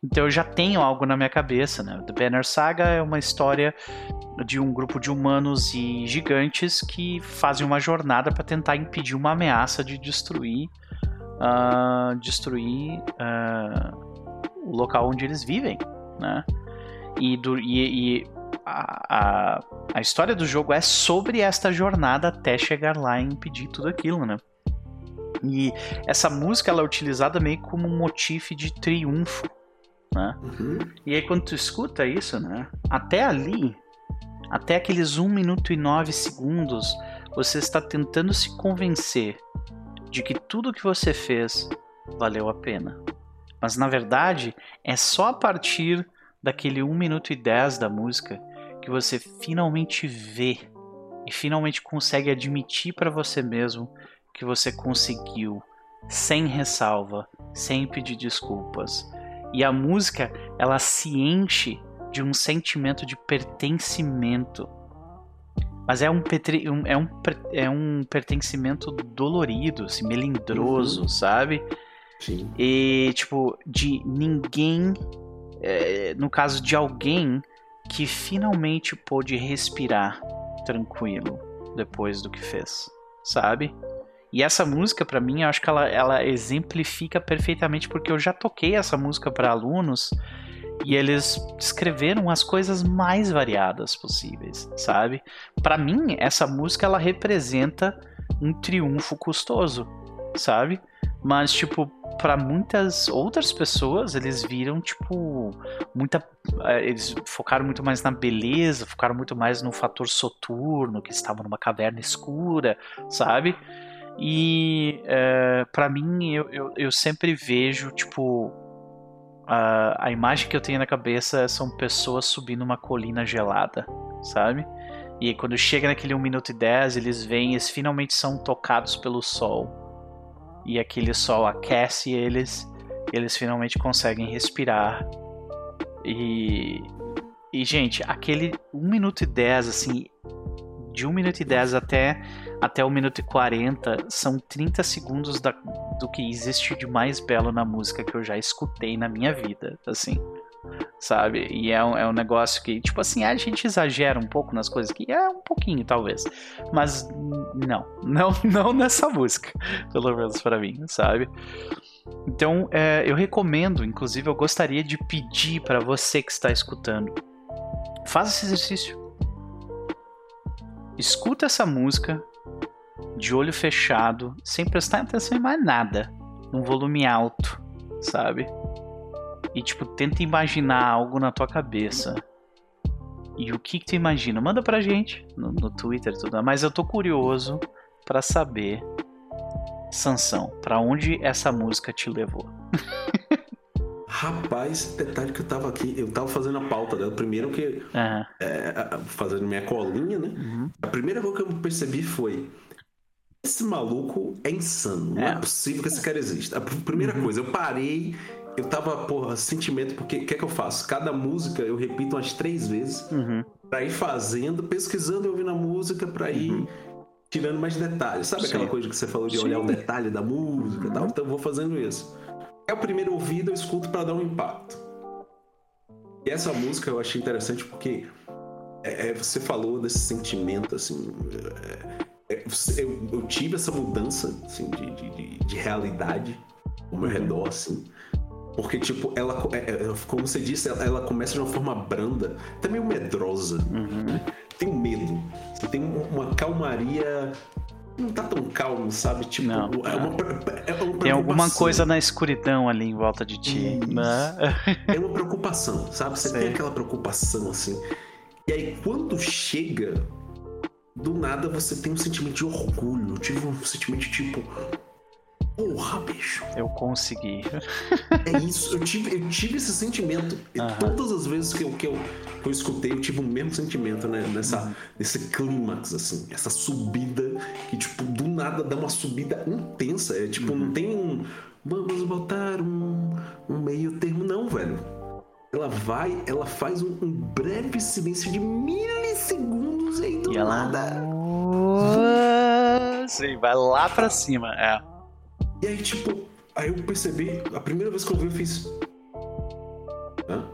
Então eu já tenho algo na minha cabeça, né? The Banner Saga é uma história de um grupo de humanos e gigantes que fazem uma jornada para tentar impedir uma ameaça de destruir, uh, destruir uh, o local onde eles vivem, né? E, do, e, e a, a, a história do jogo é sobre esta jornada até chegar lá e impedir tudo aquilo, né? E essa música ela é utilizada meio como um motif de triunfo né? Uhum. E aí quando tu escuta isso, né? Até ali, até aqueles 1 minuto e 9 segundos, você está tentando se convencer de que tudo que você fez valeu a pena. Mas na verdade, é só a partir daquele 1 minuto e 10 da música que você finalmente vê e finalmente consegue admitir para você mesmo que você conseguiu, sem ressalva, sem pedir desculpas, e a música, ela se enche de um sentimento de pertencimento. Mas é um, é um, é um pertencimento dolorido, assim, melindroso, uhum. sabe? Sim. E, tipo, de ninguém. É, no caso de alguém que finalmente pôde respirar tranquilo depois do que fez, sabe? E essa música, para mim, eu acho que ela, ela exemplifica perfeitamente, porque eu já toquei essa música para alunos e eles escreveram as coisas mais variadas possíveis, sabe? Para mim, essa música ela representa um triunfo custoso, sabe? Mas tipo, para muitas outras pessoas, eles viram tipo muita eh, eles focaram muito mais na beleza, focaram muito mais no fator soturno, que estavam numa caverna escura, sabe? E é, para mim, eu, eu, eu, sempre vejo, tipo, a, a imagem que eu tenho na cabeça são pessoas subindo uma colina gelada, sabe? E quando chega naquele 1 minuto e 10, eles vêm, eles finalmente são tocados pelo sol. E aquele sol aquece eles, eles finalmente conseguem respirar. E, e gente, aquele 1 minuto e 10, assim, de 1 minuto e 10 até, até 1 minuto e 40 são 30 segundos da, do que existe de mais belo na música que eu já escutei na minha vida, assim. Sabe? E é um, é um negócio que, tipo assim, a gente exagera um pouco nas coisas que é um pouquinho, talvez. Mas não, não, não nessa música, pelo menos para mim, sabe? Então, é, eu recomendo, inclusive, eu gostaria de pedir para você que está escutando, faça esse exercício escuta essa música de olho fechado, sem prestar atenção em mais nada, num volume alto, sabe? E tipo, tenta imaginar algo na tua cabeça. E o que, que tu imagina? Manda pra gente no, no Twitter tudo. Mas eu tô curioso para saber, Sansão, para onde essa música te levou. Rapaz, detalhe que eu tava aqui, eu tava fazendo a pauta dela. Primeiro que. Uhum. É, fazendo minha colinha, né? Uhum. A primeira coisa que eu percebi foi. Esse maluco é insano. Não é, é possível que esse cara exista. A primeira uhum. coisa, eu parei, eu tava, porra, sentimento, porque o que é que eu faço? Cada música eu repito umas três vezes uhum. pra ir fazendo, pesquisando e ouvindo a música pra ir uhum. tirando mais detalhes. Sabe Sim. aquela coisa que você falou de Sim. olhar o detalhe da música e tal? Então eu vou fazendo isso. É o primeiro ouvido, eu escuto para dar um impacto. E essa música eu achei interessante porque é, é você falou desse sentimento, assim. É, é eu, eu, tive essa mudança assim, de, de, de realidade ao meu redor, assim. Porque, tipo, ela, é, é, como você disse, ela, ela, começa de uma forma branda, até meio medrosa. Uhum. Né? Tem um medo. Você tem uma calmaria não tá tão calmo, sabe? Tipo, não, é, uma, é uma Tem alguma coisa na escuridão ali em volta de ti. Né? É uma preocupação, sabe? Você Sei. tem aquela preocupação assim. E aí quando chega, do nada você tem um sentimento de orgulho. Eu tive um sentimento de tipo, Porra, bicho. Eu consegui. É isso, eu tive, eu tive esse sentimento. E todas as vezes que eu, que, eu, que eu escutei, eu tive o mesmo sentimento, né? Nessa, uhum. Nesse clímax, assim. Essa subida que, tipo, do nada dá uma subida intensa. É tipo, uhum. não tem um. Vamos botar um, um meio termo, não, velho. Ela vai, ela faz um, um breve silêncio de milissegundos aí do e ela... nada. Sim, vai lá pra cima, é. E aí, tipo, aí eu percebi, a primeira vez que eu vi, eu fiz. Hã?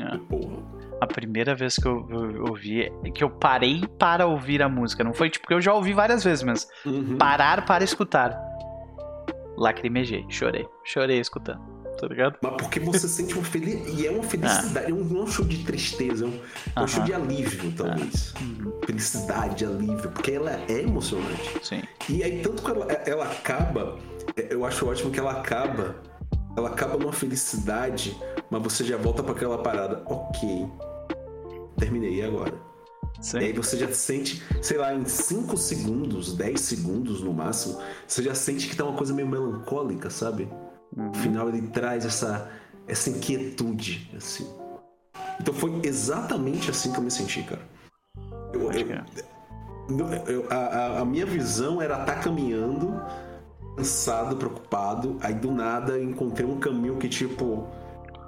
É. Porra. A primeira vez que eu, ouvi, que eu parei para ouvir a música. Não foi tipo que eu já ouvi várias vezes, mas uhum. parar para escutar. Lacrimejei, chorei. Chorei escutando tá ligado? Mas porque você sente uma felicidade. E é uma felicidade, é um, não é um show de tristeza, é um, é um show de alívio, talvez. Ah. Felicidade, alívio, porque ela é emocionante. Sim. E aí, tanto que ela, ela acaba, é, eu acho ótimo que ela acaba, ela acaba numa felicidade, mas você já volta para aquela parada. Ok, terminei agora. Sim. E aí você já sente, sei lá, em 5 segundos, 10 segundos no máximo, você já sente que tá uma coisa meio melancólica, sabe? No final ele traz essa, essa inquietude, assim. Então foi exatamente assim que eu me senti, cara. Eu, eu, eu, a, a, minha visão era estar tá caminhando, cansado, preocupado, aí do nada encontrei um caminho que, tipo.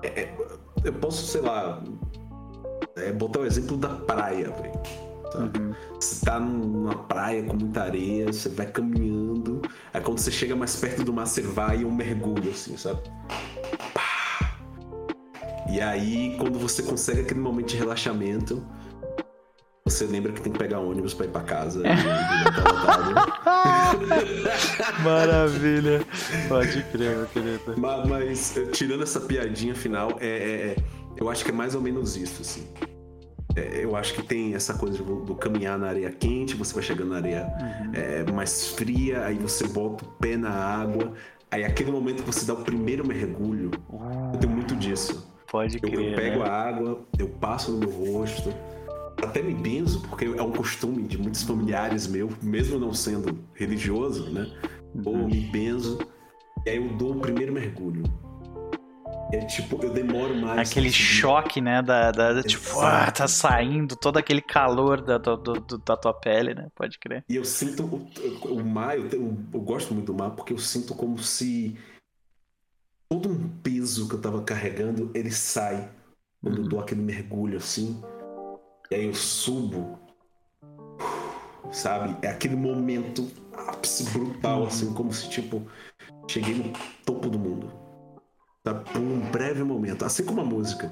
É, é eu posso, sei lá, é, botar o exemplo da praia, velho. Uhum. Você tá numa praia com muita areia, você vai caminhando, aí quando você chega mais perto do mar, você vai e um mergulho, assim, sabe? Pá! E aí, quando você consegue aquele momento de relaxamento, você lembra que tem que pegar ônibus pra ir pra casa. Maravilha. Pode crer, meu querido. Mas, mas, tirando essa piadinha final, é, é, é, eu acho que é mais ou menos isso, assim. É, eu acho que tem essa coisa do, do, caminhar na areia quente, você vai chegando na areia uhum. é, mais fria, aí você bota o pé na água, aí aquele momento que você dá o primeiro mergulho, uhum. eu tenho muito disso. Pode crer, eu, eu pego né? a água, eu passo no meu rosto, até me benzo, porque é um costume de muitos familiares meus, mesmo não sendo religioso, né? Uhum. Ou me benzo, e aí eu dou o primeiro mergulho. É tipo, eu demoro mais. Aquele choque, né? Da, da tipo, ah, tá saindo todo aquele calor da, do, do, da tua pele, né? Pode crer. E eu sinto o, o mar, eu, eu, eu, gosto muito do mar porque eu sinto como se todo um peso que eu tava carregando, ele sai quando uhum. eu dou aquele mergulho assim. E aí eu subo. sabe? É aquele momento ápice brutal, uhum. assim, como se, tipo, cheguei no topo do mundo. Sabe? Por um breve momento. Assim como a música.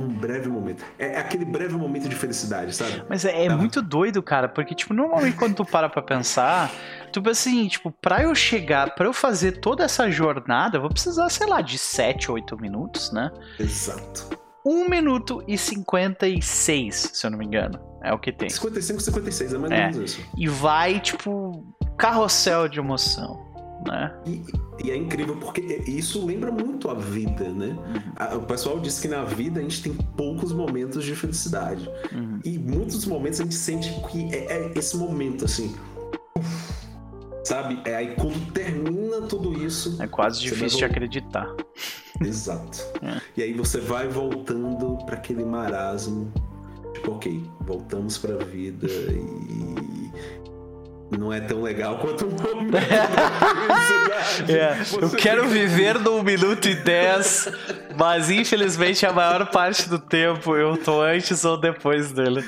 Um breve momento. É, é aquele breve momento de felicidade, sabe? Mas é, é muito doido, cara, porque, tipo, normalmente quando tu para pra pensar, tu pensa assim, tipo, pra eu chegar, pra eu fazer toda essa jornada, eu vou precisar, sei lá, de 7, 8 minutos, né? Exato. 1 minuto e 56, se eu não me engano. É o que tem. 55, 56, é mais ou menos isso. E vai, tipo, carrossel de emoção. Né? E, e, é incrível porque isso lembra muito a vida, né? Uhum. o pessoal diz que na vida a gente tem poucos momentos de felicidade. Uhum. E muitos momentos a gente sente que é, é esse momento, assim. Sabe? É aí quando termina tudo isso. É quase difícil de acreditar. Exato. É. E aí você vai voltando para aquele marasmo. Tipo, ok, voltamos para a vida e não é tão legal quanto o momento é, Eu quero viver no 1 minuto e 10, mas infelizmente a maior parte do tempo eu tô antes ou depois dele.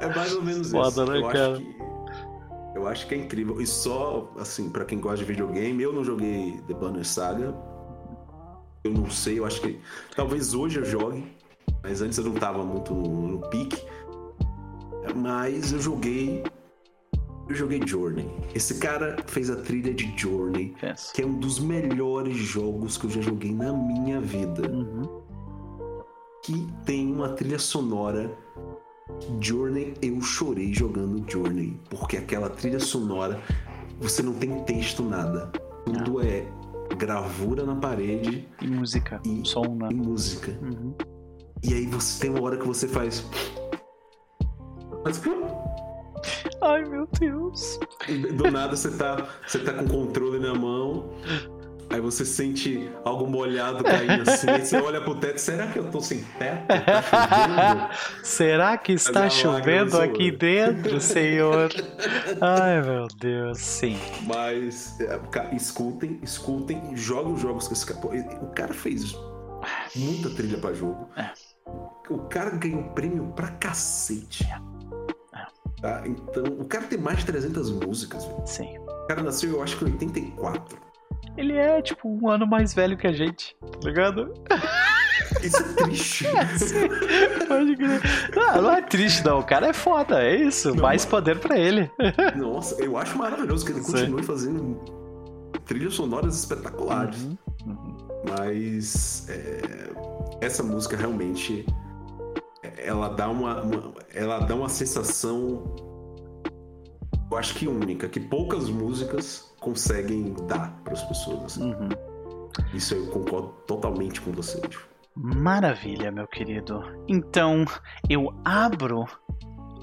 É mais ou menos Foda, isso. Né, eu cara? acho que eu acho que é incrível. E só, assim, para quem gosta de videogame, eu não joguei The Banner Saga. Eu não sei, eu acho que. Talvez hoje eu jogue, mas antes eu não tava muito no, no pique. Mas eu joguei. Eu joguei Journey. Esse cara fez a trilha de Journey, yes. que é um dos melhores jogos que eu já joguei na minha vida. Uhum. Que tem uma trilha sonora Journey, eu chorei jogando Journey, porque aquela trilha sonora, você não tem texto nada. Tudo ah. é gravura na parede. E música. E, som, né? E música. Uhum. E aí você tem uma hora que você faz. Ai meu Deus. Do nada você tá, você tá com o controle na mão. Aí você sente algo molhado caindo assim, aí você olha pro teto, será que eu tô sem teto? Tá será que está chovendo aqui dentro, senhor? Ai, meu Deus, sim. Mas é, escutem, escutem, joguem os jogos que esse cara. O cara fez muita trilha para jogo. É. O cara ganhou prêmio pra cacete. É. Tá? Então, o cara tem mais de 300 músicas. Véio. Sim. O cara nasceu, eu acho que em 84. Ele é, tipo, um ano mais velho que a gente, tá ligado? Isso é triste. Pode crer. Não, não é triste, não. O cara é foda, é isso. Não, mais poder pra ele. Nossa, eu acho maravilhoso que ele Sim. continue fazendo trilhas sonoras espetaculares. Uhum, uhum. Mas é, essa música realmente ela dá uma, uma, ela dá uma sensação eu acho que única, que poucas músicas conseguem dar para as pessoas. Assim. Uhum. Isso eu concordo totalmente com você. Tipo. Maravilha, meu querido. Então eu abro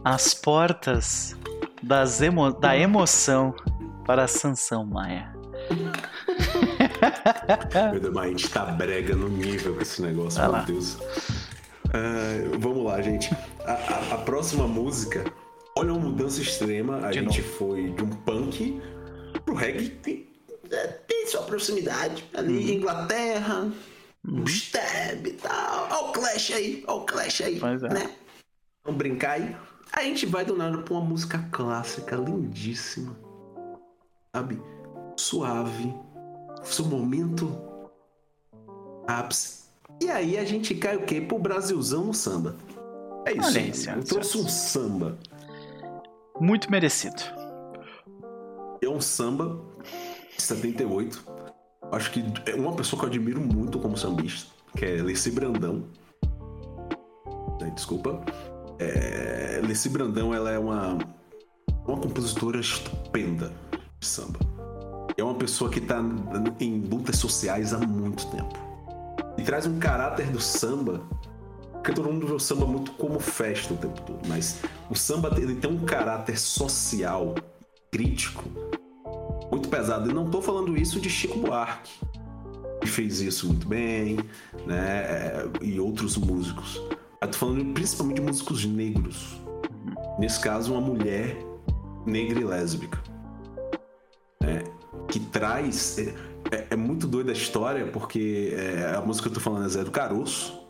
as portas das emo da emoção para Sansão Maia. meu Deus, mas a gente tá brega no nível com esse negócio, Vai meu lá. Deus. Uh, vamos lá, gente. A, a, a próxima música Olha uma mudança extrema. A de gente novo. foi de um punk pro reggae. Tem, é, tem sua proximidade. Ali, uhum. Inglaterra, uhum. um stab e tal. Olha o Clash aí, olha o Clash aí. Pois é. Né? Vamos brincar aí. A gente vai do nada pra uma música clássica, lindíssima. Sabe? Suave. Seu momento ápice. E aí a gente cai o quê? Pro Brasilzão no samba. É isso. Olha, eu trouxe um samba muito merecido. É um samba de 78. Acho que é uma pessoa que eu admiro muito como sambista, que é Leci Brandão. Desculpa. É, Leci Brandão ela é uma, uma compositora estupenda de samba. É uma pessoa que está em lutas sociais há muito tempo. E traz um caráter do samba porque todo mundo vê o samba muito como festa o tempo todo, mas o samba ele tem um caráter social, crítico, muito pesado. E não estou falando isso de Chico Buarque, que fez isso muito bem, né? É, e outros músicos. Eu tô falando principalmente de músicos negros. Nesse caso, uma mulher negra e lésbica. Né? Que traz. É, é, muito doida a história, porque é, a música que eu tô falando é Zé do Caroço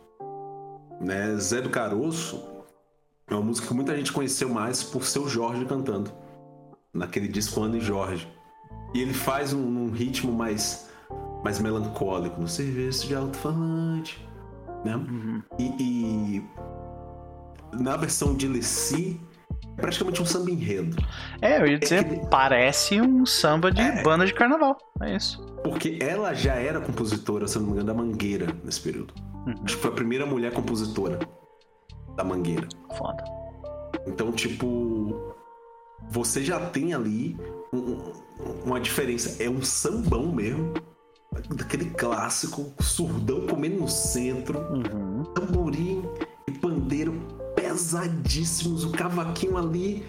né? Zé do Caroço, É uma música que muita gente conheceu mais por ser o Jorge cantando. Naquele disco Ana e Jorge. E ele faz um, um ritmo mais, mais melancólico, no serviço de alto-falante. Né? Uhum. E, e, na versão de Leci, é praticamente um samba enredo. É, eu ia dizer, é que... parece um samba de é... banda de carnaval. É isso. Porque ela já era compositora, se não me engano, da Mangueira nesse período. Uhum. Acho que foi a primeira mulher compositora da Mangueira. Foda. Então, tipo, você já tem ali um, uma diferença. É um sambão mesmo. Daquele clássico, surdão comendo no centro, uhum. tamborim e pandeiro pesadíssimos, o cavaquinho ali.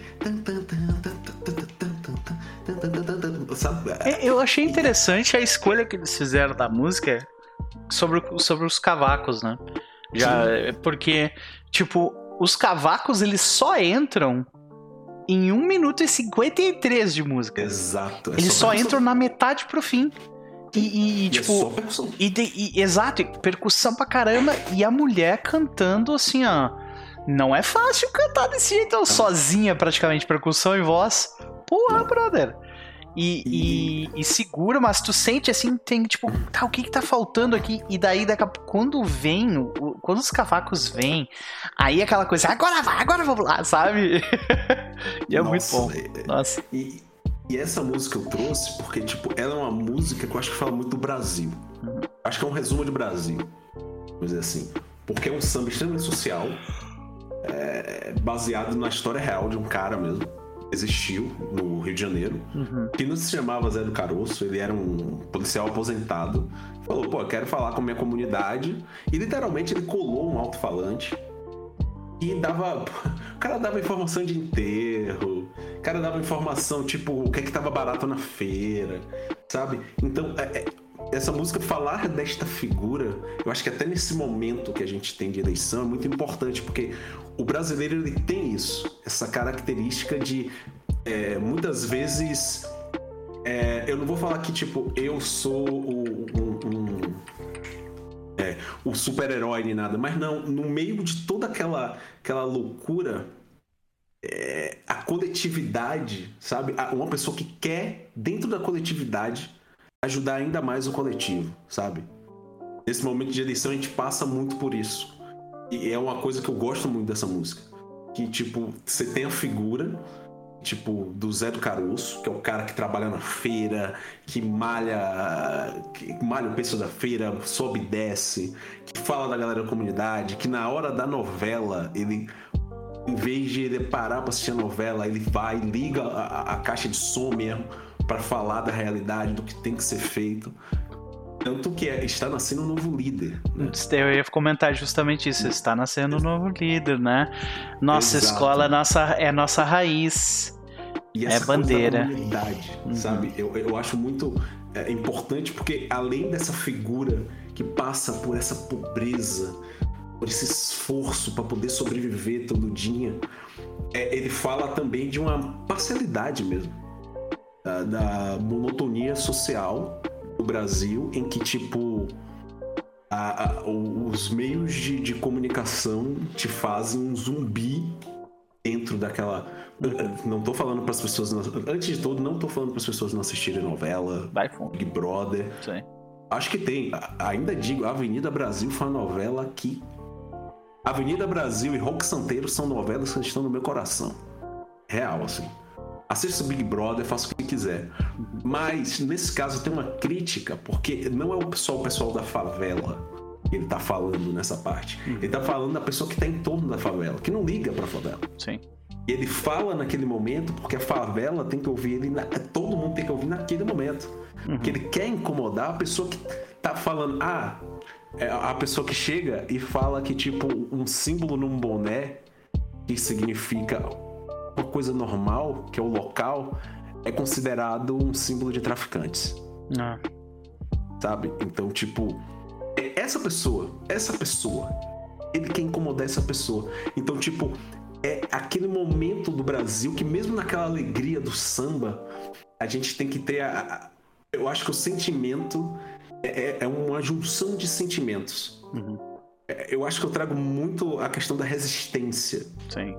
Eu achei interessante a escolha que eles fizeram da música sobre, sobre os cavacos, né? Já, porque, tipo, os cavacos eles só entram em 1 minuto e 53 de música. Exato. É Eles só, só entram na metade pro fim. E, e, e é tipo. É e, e, exato, percussão pra caramba. E a mulher cantando assim, ó. Não é fácil cantar desse jeito, sozinha praticamente, percussão e voz. Porra, brother. E, e, e, segura, mas tu sente assim, tem tipo, tá, o que que tá faltando aqui? E daí, daqui a, quando vem, o, quando os cavacos vêm, aí aquela coisa, agora vai, agora vamos lá, sabe? e é Nossa, muito bom. É, Nossa. E, e essa música eu trouxe porque, tipo, ela é uma música que eu acho que fala muito do Brasil. Uhum. Acho que é um resumo de Brasil. Vamos dizer assim. Porque é um samba extremamente social, é, baseado na história real de um cara mesmo existiu no Rio de Janeiro, uhum. que não se chamava Zé do Caroço, ele era um policial aposentado. Falou, pô, quero falar com a minha comunidade. E literalmente ele colou um alto-falante e dava. O cara dava informação de enterro, o cara dava informação, tipo, o que é que tava barato na feira, sabe? Então, é, é, essa música, falar desta figura, eu acho que até nesse momento que a gente tem de eleição é muito importante, porque o brasileiro ele tem isso, essa característica de é, muitas vezes. É, eu não vou falar que, tipo, eu sou o, um, um é, o super-herói nem nada, mas não, no meio de toda aquela, aquela loucura, é, a coletividade, sabe? Uma pessoa que quer, dentro da coletividade, ajudar ainda mais o coletivo, sabe? Nesse momento de eleição a gente passa muito por isso. E é uma coisa que eu gosto muito dessa música. Que, tipo, você tem a figura, tipo, do Zé do Caroço, que é o cara que trabalha na feira, que malha, que malha o preço da feira, sobe e desce, que fala da galera da comunidade, que na hora da novela, ele em vez de ele parar para assistir a novela, ele vai, liga a, a caixa de som mesmo para falar da realidade, do que tem que ser feito. Tanto que é, está nascendo um novo líder. Né? Eu ia comentar justamente isso. Está nascendo um novo líder, né? Nossa Exato. escola é nossa, é nossa raiz. E é bandeira. Coisa uhum. sabe? Eu, eu acho muito é, importante porque além dessa figura que passa por essa pobreza, por esse esforço para poder sobreviver todo dia, é, ele fala também de uma parcialidade mesmo da, da monotonia social do Brasil, em que, tipo, a, a, os meios de, de, comunicação te fazem um zumbi dentro daquela. Não tô falando para as pessoas. Antes de tudo, não tô falando para as pessoas não assistirem novela, Big Brother. Sim. Acho que tem. Ainda digo, Avenida Brasil foi uma novela que. Avenida Brasil e Rock Santeiro são novelas que estão no meu coração. Real, assim assista o Big Brother, faça o que quiser. Mas, nesse caso, tem uma crítica, porque não é só o pessoal da favela que ele tá falando nessa parte. Uhum. Ele tá falando da pessoa que tá em torno da favela, que não liga pra favela. Sim. Ele fala naquele momento porque a favela tem que ouvir ele, na... todo mundo tem que ouvir naquele momento. Uhum. Porque ele quer incomodar a pessoa que tá falando, ah, é a pessoa que chega e fala que, tipo, um símbolo num boné que significa uma coisa normal, que é o local, é considerado um símbolo de traficantes. Ah. Sabe? Então, tipo, é essa pessoa, essa pessoa, ele quer incomodar essa pessoa. Então, tipo, é aquele momento do Brasil que, mesmo naquela alegria do samba, a gente tem que ter a. a eu acho que o sentimento é, é, é uma junção de sentimentos. Uhum. É, eu acho que eu trago muito a questão da resistência. Sim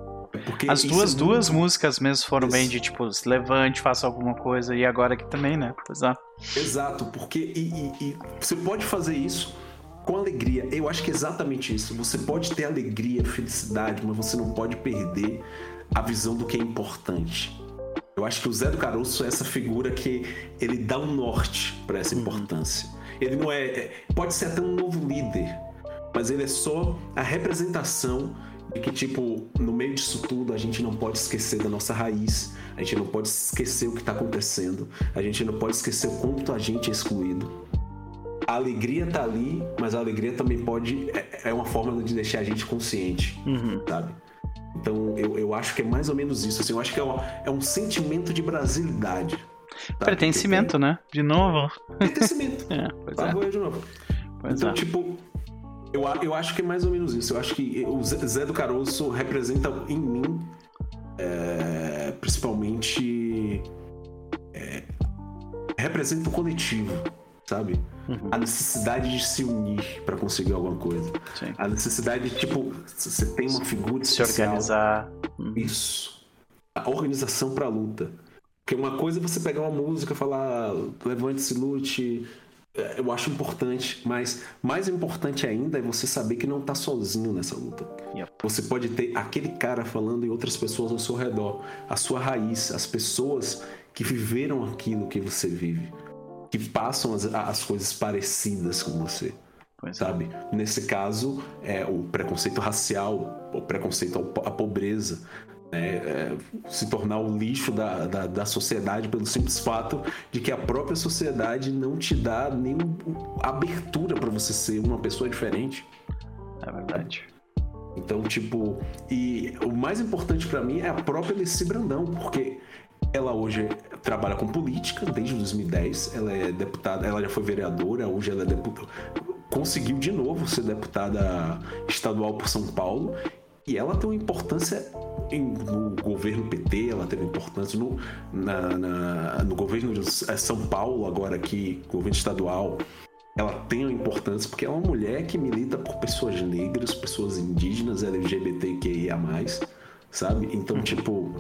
Porque As duas, duas músicas mesmo foram Isso. bem de tipo, se levante, faça alguma coisa, e agora aqui também, né? Pois é. Exato, porque e, e, e você pode fazer isso com alegria. Eu acho que é exatamente isso. Você pode ter alegria, felicidade, mas você não pode perder a visão do que é importante. Eu acho que o Zé do Caroço é essa figura que ele dá um norte para essa uhum. importância. Ele não é, é, pode ser até um novo líder, mas ele é só a representação de que tipo no meio disso tudo a gente não pode esquecer da nossa raiz, a gente não pode esquecer o que está acontecendo, a gente não pode esquecer o quanto a gente é excluído a alegria tá ali, mas a alegria também pode. É, é uma forma de deixar a gente consciente, uhum. sabe? Então eu, eu acho que é mais ou menos isso. Assim, eu acho que é, uma, é um sentimento de brasilidade. Tá? Pertencimento, né? De novo. Pertencimento. é, pois tá, é. de novo. Pois então, é. tipo, eu, eu acho que é mais ou menos isso. Eu acho que o Zé do Caroço representa em mim, é, principalmente, é, representa o coletivo, sabe? Uhum. A necessidade de se unir para conseguir alguma coisa. Sim. A necessidade de, tipo, você tem uma figura Se especial. organizar. Uhum. Isso. A organização pra luta. Porque uma coisa é você pegar uma música, falar levante-se, lute. Eu acho importante, mas mais importante ainda é você saber que não tá sozinho nessa luta. Você pode ter aquele cara falando e outras pessoas ao seu redor, a sua raiz, as pessoas que viveram aquilo que você vive que passam as, as coisas parecidas com você. Pois é. sabe? É. Nesse caso, é o preconceito racial, o preconceito à pobreza, né? é, se tornar o lixo da, da, da, sociedade pelo simples fato de que a própria sociedade não te dá nenhuma abertura para você ser uma pessoa diferente. É verdade. Então, tipo, e o mais importante para mim é a própria Alice Brandão, porque ela hoje trabalha com política desde 2010. Ela é deputada, ela já foi vereadora, hoje ela é deputada. Conseguiu de novo ser deputada estadual por São Paulo. E ela tem uma importância em, no governo PT, ela teve importância no, na, na, no governo de São Paulo, agora aqui, governo estadual. Ela tem uma importância porque é uma mulher que milita por pessoas negras, pessoas indígenas, LGBTQIA, sabe? Então, uhum. tipo,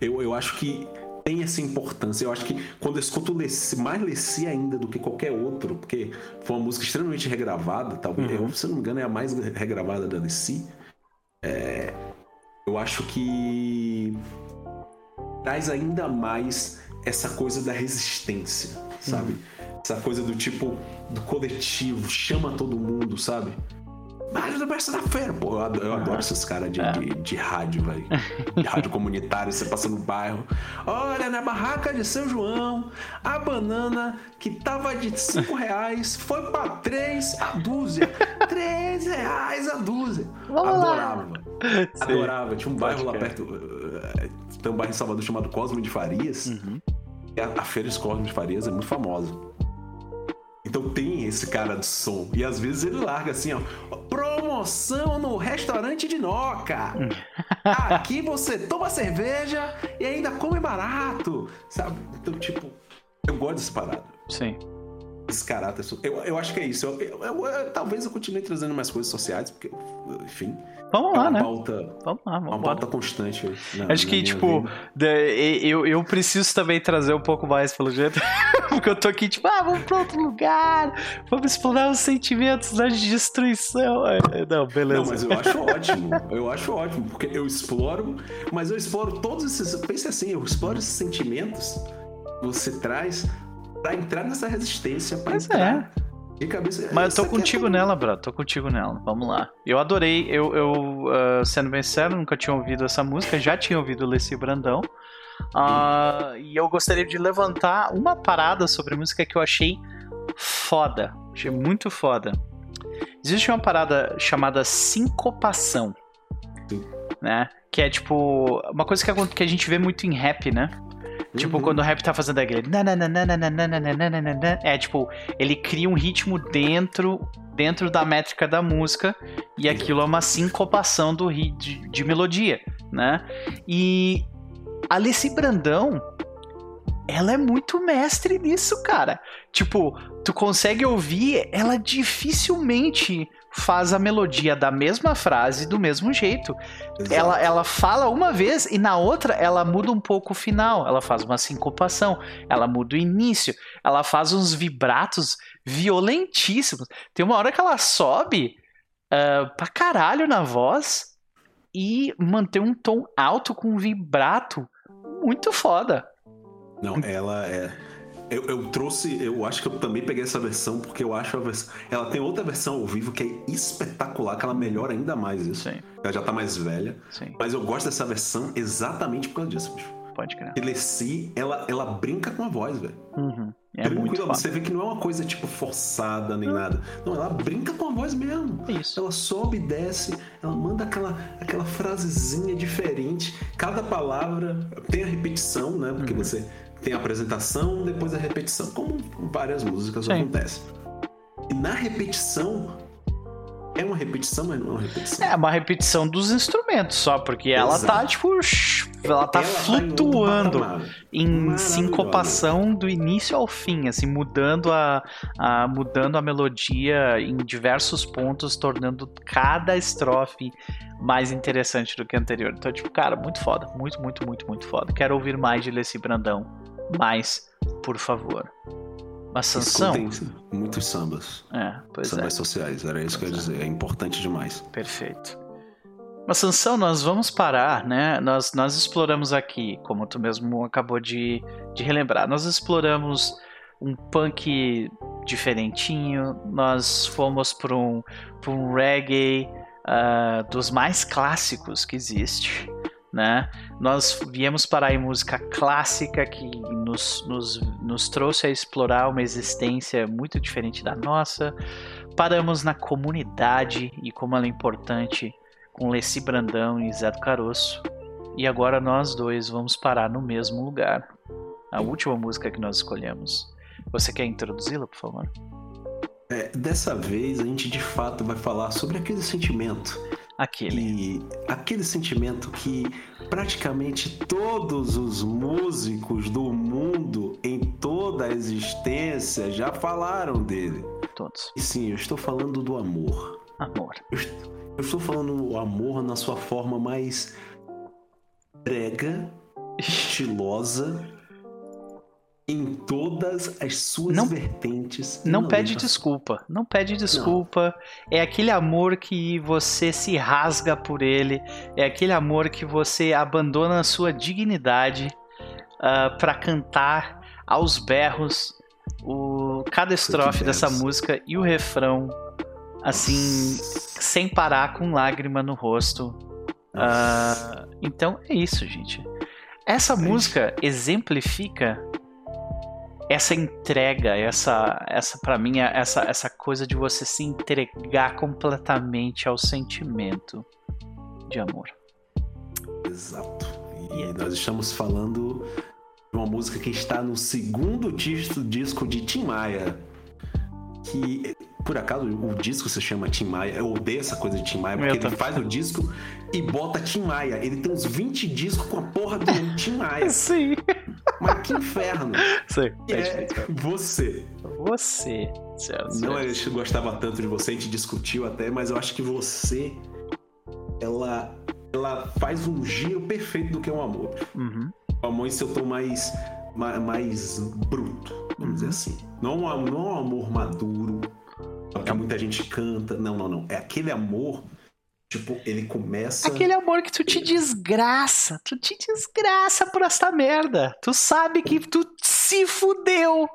eu, eu acho que tem essa importância. Eu acho que quando eu escuto Leci, mais Leci ainda do que qualquer outro, porque foi uma música extremamente regravada, talvez, uhum. eu, se eu não me engano, é a mais regravada da Leci. É, eu acho que traz ainda mais essa coisa da resistência, sabe? Uhum. Essa coisa do tipo do coletivo, chama todo mundo, sabe? Mário da Besta da Feira. Pô, eu adoro, eu adoro esses caras de, é. de, de, rádio, velho. De rádio comunitário, você passa no bairro. Olha, na barraca de São João, a banana que tava de 5 reais foi pra 3 a dúzia. 3 reais a dúzia. Vamos Adorava, velho. Adorava. Tinha um bairro lá perto. Eh, tem um bairro em Salvador chamado Cosme de Farias. Uhum. A, a Feira de Cosme de Farias é muito famosa. Então tem esse cara de som. E às vezes ele larga assim, ó. Promoção no restaurante de Noca. Aqui você toma cerveja e ainda come barato. Sabe? Então, tipo, eu gosto dessa parada. Sim caráter. Eu, eu acho que é isso. Eu, eu, eu, talvez eu continue trazendo mais coisas sociais, porque, enfim. Vamos lá, é né? Pauta, vamos lá, vamos Uma pauta constante. Na, acho na que, tipo, eu, eu preciso também trazer um pouco mais, pelo jeito. porque eu tô aqui, tipo, ah, vamos pra outro lugar, vamos explorar os sentimentos da destruição. É, é, não, beleza. Não, mas eu acho ótimo. Eu acho ótimo, porque eu exploro, mas eu exploro todos esses. Pense assim, eu exploro esses sentimentos você traz para entrar nessa resistência, para entrar. É. De cabeça. Mas eu tô contigo é nela, bro. Tô contigo nela. Vamos lá. Eu adorei. Eu, eu uh, sendo bem sério, nunca tinha ouvido essa música. Já tinha ouvido Leci Brandão. Uh, e eu gostaria de levantar uma parada sobre música que eu achei foda. Achei muito foda. Existe uma parada chamada sincopação. Né? Que é tipo. Uma coisa que a gente vê muito em rap, né? Tipo, uhum. quando o rap tá fazendo aquele. É tipo, ele cria um ritmo dentro dentro da métrica da música e aquilo é uma sincopação do de, de melodia, né? E Alice Brandão ela é muito mestre nisso, cara. Tipo, tu consegue ouvir, ela dificilmente faz a melodia da mesma frase do mesmo jeito. Ela, ela fala uma vez e na outra ela muda um pouco o final. Ela faz uma sincopação, ela muda o início, ela faz uns vibratos violentíssimos. Tem uma hora que ela sobe uh, pra caralho na voz e mantém um tom alto com vibrato muito foda. Não, ela é. Eu, eu, trouxe, eu acho que eu também peguei essa versão porque eu acho a versão. Ela tem outra versão ao vivo que é espetacular, que ela melhora ainda mais isso. Sim. Ela já tá mais velha. Sim. Mas eu gosto dessa versão exatamente por causa disso, bicho. Pode crer. E Leci, ela, ela brinca com a voz, velho. Uhum. É Tranquilo, você vê que não é uma coisa tipo forçada nem nada. Não, ela brinca com a voz mesmo. Isso. Ela sobe e desce, ela manda aquela, aquela frasezinha diferente. Cada palavra tem a repetição, né? Porque uhum. você tem a apresentação, depois a repetição, como várias músicas Sim. acontece. E na repetição, é uma repetição, mas não é uma repetição. É uma repetição dos instrumentos só, porque Exato. ela tá, tipo, ela tá ela flutuando tá em, em sincopação do início ao fim, assim, mudando a, a, mudando a melodia em diversos pontos, tornando cada estrofe mais interessante do que a anterior. Então, tipo, cara, muito foda. Muito, muito, muito, muito foda. Quero ouvir mais de Leci Brandão. Mais, por favor. Sansão. Escutem muitos sambas. É, pois sambas é. sociais, era isso pois que eu ia dizer. É importante demais. Perfeito. Mas Sansão, nós vamos parar, né? Nós, nós exploramos aqui, como tu mesmo acabou de, de relembrar, nós exploramos um punk diferentinho, nós fomos para um, um reggae uh, dos mais clássicos que existe, né? Nós viemos parar em música clássica que nos, nos, nos trouxe a explorar uma existência muito diferente da nossa. Paramos na comunidade e como ela é importante com Leci Brandão e Zé do Caroço. E agora nós dois vamos parar no mesmo lugar. A última música que nós escolhemos. Você quer introduzi-la, por favor? É, dessa vez a gente de fato vai falar sobre aquele sentimento. Aquele. E aquele sentimento que praticamente todos os músicos do mundo, em toda a existência, já falaram dele. Todos. E sim, eu estou falando do amor. Amor. Eu, eu estou falando o amor na sua forma mais brega, estilosa em todas as suas não, vertentes. Não, pede desculpa. Não pede desculpa. Não. É aquele amor que você se rasga por ele. É aquele amor que você abandona a sua dignidade uh, ah, para cantar aos berros o, cada estrofe dessa música e o refrão, assim, sem parar, com lágrima no rosto. Uh, então é isso, gente. Essa é música exemplifica essa entrega, essa, essa para mim, é essa, essa coisa de você se entregar completamente ao sentimento de amor. Exato. E nós estamos falando de uma música que está no segundo disco, disco de Tim Maia. Que por acaso o disco se chama Tim Maia. Eu odeio essa coisa de Tim Maia, porque ele faz o disco e bota Tim Maia. Ele tem uns 20 discos com a porra do Tim Maia. Sim. Mas que inferno. Sim. É, é você. Você. Certo, Não, a gente gostava tanto de você, a gente discutiu até, mas eu acho que você. Ela. Ela faz um giro perfeito do que é um amor. Uhum. O amor em seu tom mais. mais, bruto, vamos uhum. dizer assim. Não, não é um amor maduro que muita gente canta. Não, não, não. É aquele amor. Tipo, ele começa. Aquele amor que tu te desgraça. Tu te desgraça por esta merda. Tu sabe que tu se fudeu.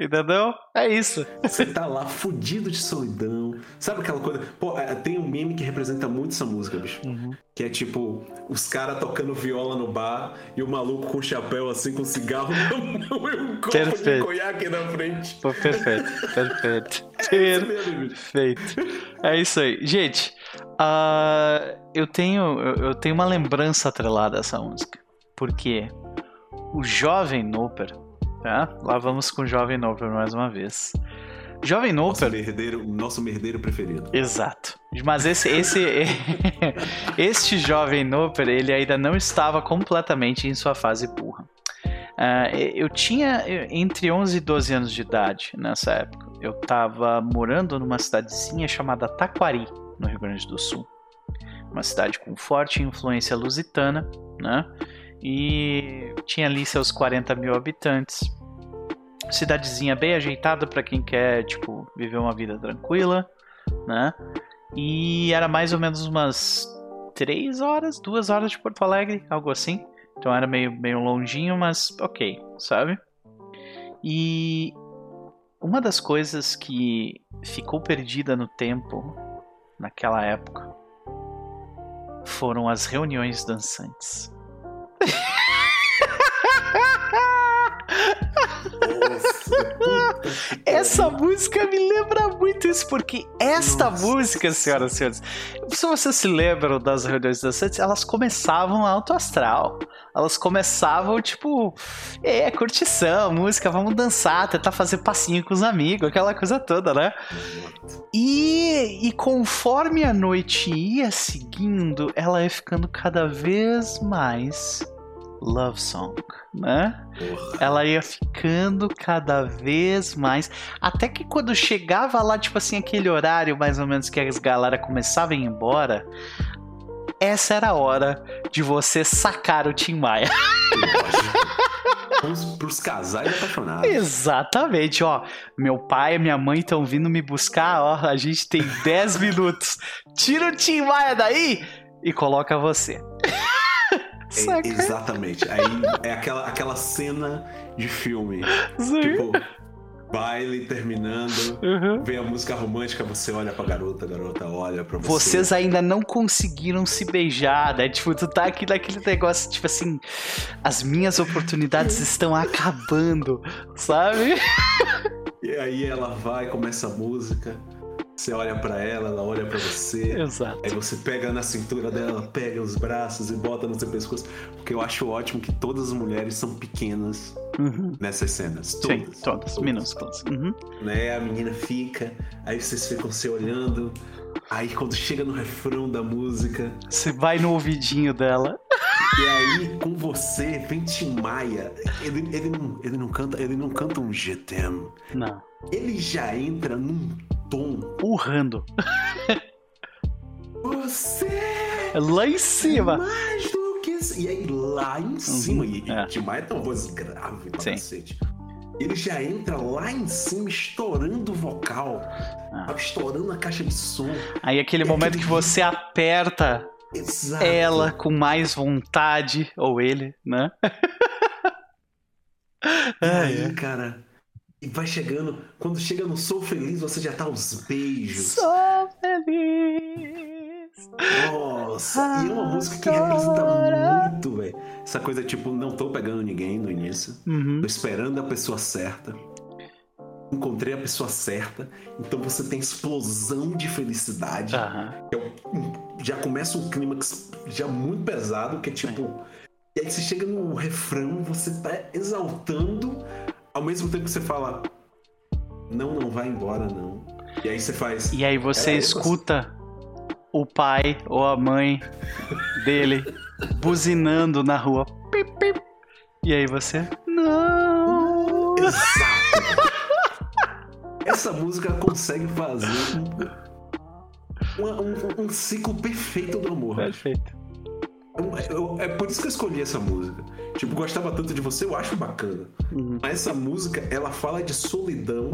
Entendeu? É isso. Você tá lá fudido de solidão. Sabe aquela coisa? Pô, é, tem um meme que representa muito essa música, bicho. Uhum. Que é tipo, os caras tocando viola no bar e o maluco com chapéu assim, com cigarro na mão e um copo perfeito. de conhaque na frente. Pô, perfeito, perfeito. É perfeito. É isso aí. Gente, uh, eu, tenho, eu tenho uma lembrança atrelada a essa música. Porque o jovem Noper Tá? Lá vamos com o Jovem Noper mais uma vez. Jovem Noper. Nosso merdeiro, nosso merdeiro preferido. Exato. Mas esse, esse, este Jovem Noper, ele ainda não estava completamente em sua fase burra. Uh, eu tinha entre 11 e 12 anos de idade nessa época. Eu estava morando numa cidadezinha chamada Taquari, no Rio Grande do Sul. Uma cidade com forte influência lusitana, né? E tinha ali seus 40 mil habitantes. Cidadezinha bem ajeitada para quem quer, tipo, viver uma vida tranquila, né? E era mais ou menos umas 3 horas, 2 horas de Porto Alegre, algo assim. Então era meio, meio longinho, mas ok, sabe? E uma das coisas que ficou perdida no tempo naquela época foram as reuniões dançantes. Ha ha ha! Essa música me lembra muito isso, porque esta Nossa. música, senhoras e senhores, se vocês se lembram das reuniões dançantes, elas começavam alto astral. Elas começavam, tipo, é, curtição, música, vamos dançar, tentar fazer passinho com os amigos, aquela coisa toda, né? E, e conforme a noite ia seguindo, ela ia ficando cada vez mais love song, né? Porra. Ela ia ficando cada vez mais. Até que quando chegava lá, tipo assim, aquele horário mais ou menos que as galera começavam a ir embora, essa era a hora de você sacar o Tim Maia. Para os casais apaixonados. Exatamente, ó. Meu pai e minha mãe estão vindo me buscar, ó. A gente tem 10 minutos. Tira o Tim Maia daí e coloca você. É, exatamente. Aí é aquela, aquela cena de filme. Sim. Tipo, baile terminando, uhum. vem a música romântica, você olha pra garota, a garota olha pra você. Vocês ainda não conseguiram se beijar, né? Tipo, tu tá aqui naquele negócio, tipo assim, as minhas oportunidades estão acabando, sabe? E aí ela vai, começa a música. Você olha para ela, ela olha para você. Exato. Aí você pega na cintura dela, pega os braços e bota no seu pescoço. Porque eu acho ótimo que todas as mulheres são pequenas uhum. nessas cenas. Todas. Sim, todas, todas. minúsculas. Uhum. Né? A menina fica, aí vocês ficam se olhando. Aí quando chega no refrão da música. Você vai no ouvidinho dela. E aí, com você, vem Tim Maia. Ele, ele, não, ele, não canta, ele não canta um GTM. Não. Ele já entra num tom. Urrando. Você! Lá em cima! mais do que. E aí, lá em cima. Uhum. E, é. Tem uma voz grave pra Sim. cacete. Ele já entra lá em cima, estourando o vocal, ah. estourando a caixa de som. Aí aquele momento aquele... que você aperta Exato. ela com mais vontade, ou ele, né? E aí, é. cara, e vai chegando, quando chega no Sou Feliz, você já tá aos beijos. Sou feliz. Nossa, e é uma música que representa muito, velho. Essa coisa tipo, não tô pegando ninguém no início, uhum. tô esperando a pessoa certa. Encontrei a pessoa certa, então você tem explosão de felicidade. Uhum. já começa um clímax já muito pesado, que é tipo. E aí você chega no refrão, você tá exaltando, ao mesmo tempo que você fala, não, não vai embora, não. E aí você faz. E aí você escuta o pai ou a mãe dele buzinando na rua. Pip, pip. E aí você. Não! Exato! Essa música consegue fazer um, um, um, ciclo perfeito do amor. Perfeito. Eu, eu, é por isso que eu escolhi essa música. Tipo, gostava tanto de você, eu acho bacana. Uhum. Mas essa música, ela fala de solidão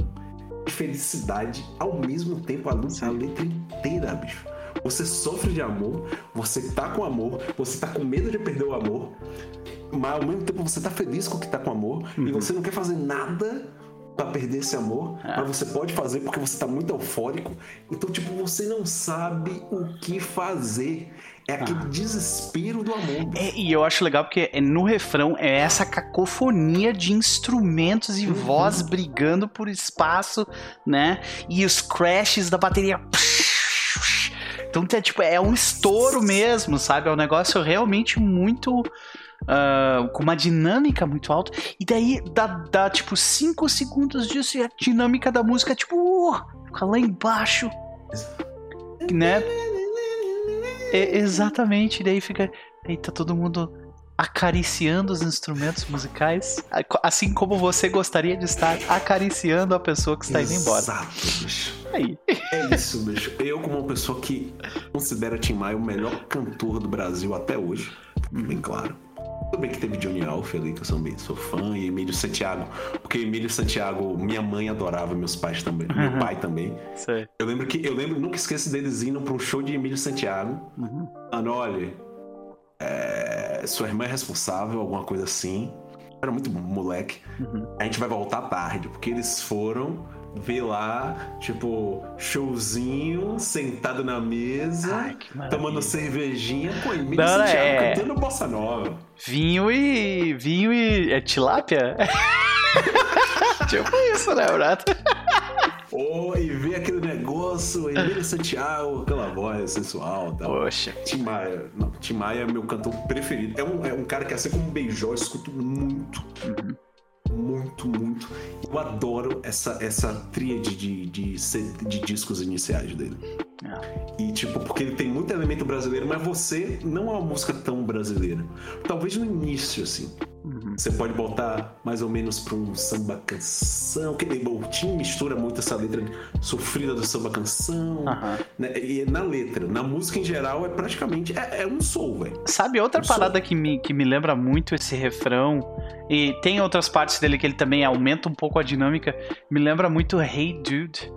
e felicidade ao mesmo tempo, a, a letra inteira, bicho. Você sofre de amor, você tá com amor, você tá com medo de perder o amor, mas ao mesmo tempo você tá feliz com o que tá com amor uhum. e você não quer fazer nada para perder esse amor, é. mas você pode fazer porque você tá muito eufórico. Então, tipo, você não sabe o que fazer. É aquele ah. desespero do amor. É, e eu acho legal porque é, no refrão é essa cacofonia de instrumentos e uhum. voz brigando por espaço, né? E os crashes da bateria. Então, é, tipo, é um estouro mesmo, sabe? É um negócio realmente muito. Uh, com uma dinâmica muito alta. E daí dá, dá tipo 5 segundos disso e a dinâmica da música, tipo, uh, fica lá embaixo. Né? É, exatamente. Daí fica. Aí tá todo mundo acariciando os instrumentos musicais, assim como você gostaria de estar acariciando a pessoa que está indo embora. Exato, bicho. Aí. É isso, bicho. Eu, como uma pessoa que considera Tim Maia o melhor cantor do Brasil até hoje, bem claro. Tudo bem que teve Johnny Alf ali, que eu sou, sou fã, e Emílio Santiago, porque Emílio Santiago, minha mãe adorava, meus pais também, uhum. meu pai também. Sei. Eu lembro que, eu lembro, nunca esqueço deles indo para um show de Emílio Santiago. Uhum. Mano, olha, é, sua irmã é responsável, alguma coisa assim. Era muito moleque. Uhum. A gente vai voltar tarde, porque eles foram ver lá, tipo, showzinho, sentado na mesa, Ai, tomando cervejinha com Emílio Não, Santiago é... cantando bossa nova. Vinho e. vinho e. é tilápia? tipo isso, né, Brato? Oh, e ver aquele negócio, Emílio Santiago, aquela voz sensual tal. Poxa. Tim Maia. Não, Tim Maia é meu cantor preferido. É um, é um cara que, assim como um Beijó, eu escuto muito. Uhum muito, muito. Eu adoro essa, essa tríade de, de, de discos iniciais dele. É. E, tipo, porque ele tem muito elemento brasileiro, mas você não é uma música tão brasileira. Talvez no início, assim. Uhum. Você pode botar mais ou menos pra um samba canção, que o Tim mistura muito essa letra sofrida do samba canção. Uhum. Né? E na letra, na música em geral, é praticamente. É, é um soul, velho. Sabe outra um parada que me, que me lembra muito esse refrão? E tem outras partes dele que ele também aumenta um pouco a dinâmica. Me lembra muito Hey Dude.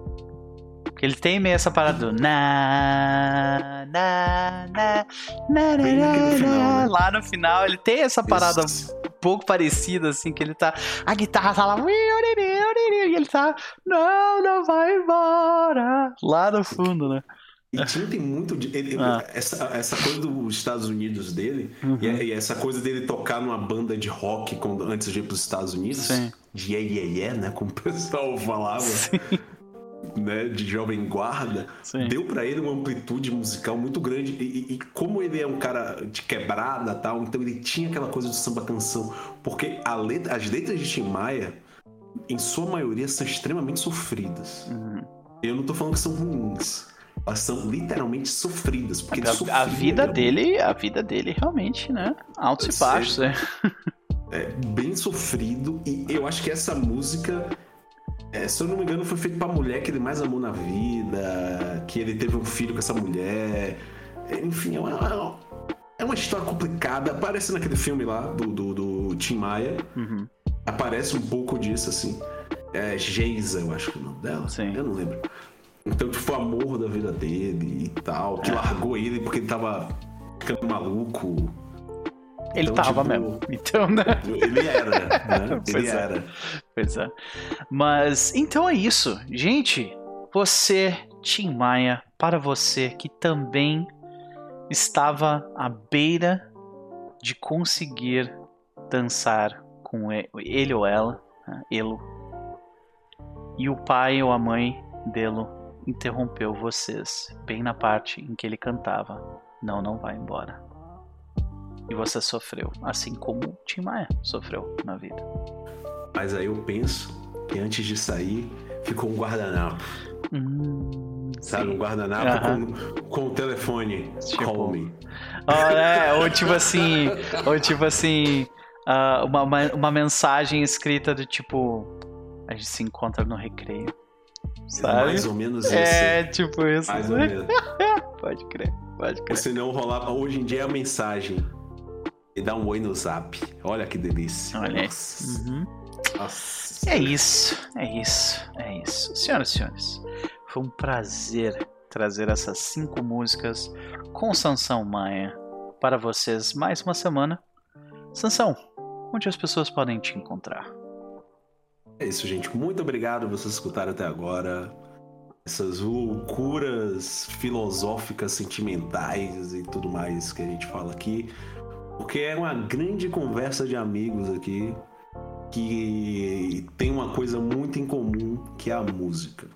Que ele tem meio essa parada do na, na, na, na, na, na, final, né? lá no final ele tem essa parada um pouco parecida assim que ele tá a guitarra tá lá e ele tá não, não vai embora lá no fundo, né? E Tim tem muito. Ele, ah. essa, essa coisa dos Estados Unidos dele, uhum. e, essa coisa dele tocar numa banda de rock quando, antes de ir para os Estados Unidos, Sim. de yeah, yeah, yeah, né? Como o pessoal falava. Sim né, de jovem guarda, Sim. deu para ele uma amplitude musical muito grande. E, e, como ele é um cara de quebrada tal, então ele tinha aquela coisa de samba canção. Porque letra, as letras de Tim Maia, em sua maioria, são extremamente sofridas. Uhum. Eu não tô falando que são ruins. Elas são literalmente sofridas. Porque a, a vida dele, a vida dele realmente, né? Altos e baixos, é. é. Bem sofrido. E eu acho que essa música é, se eu não me engano, foi feito pra mulher que ele mais amou na vida, que ele teve um filho com essa mulher. É, enfim, é uma, é uma história complicada. Aparece naquele filme lá do, do, do Tim Maia. Uhum. Aparece um pouco disso, assim. É Geisa, eu acho que é o nome dela. Sim. Eu não lembro. Então, tipo, o amor da vida dele e tal, que é. largou ele porque ele tava ficando maluco. Ele então, tava tipo, mesmo. Então, né? Ele era, né? Ele é. era. Pois é. Mas então é isso. Gente, você, Tim Maia, para você que também estava à beira de conseguir dançar com ele ou ela, né? ele, e o pai ou a mãe dele interrompeu vocês bem na parte em que ele cantava. Não, não vai embora. E você sofreu, assim como Tim Maia sofreu na vida. Mas aí eu penso que antes de sair ficou um guardanapo. Hum, Sabe, sim. um guardanapo com, com o telefone. Tipo, Call me. é, ou tipo assim. ou tipo assim. Uh, uma, uma mensagem escrita do tipo. A gente se encontra no recreio. Sabe? Mais ou menos isso. É, tipo isso. Mais ou menos. pode crer, pode crer. Se não rolar, hoje em dia é a mensagem e dá um oi no zap. Olha que delícia. Olha Nossa. Uhum. Nossa. É isso, é isso, é isso. Senhoras e senhores, foi um prazer trazer essas cinco músicas com Sansão Maia para vocês mais uma semana. Sansão, onde as pessoas podem te encontrar? É isso, gente. Muito obrigado por vocês escutaram até agora. Essas loucuras filosóficas, sentimentais e tudo mais que a gente fala aqui. Porque é uma grande conversa de amigos aqui que tem uma coisa muito em comum que é a música.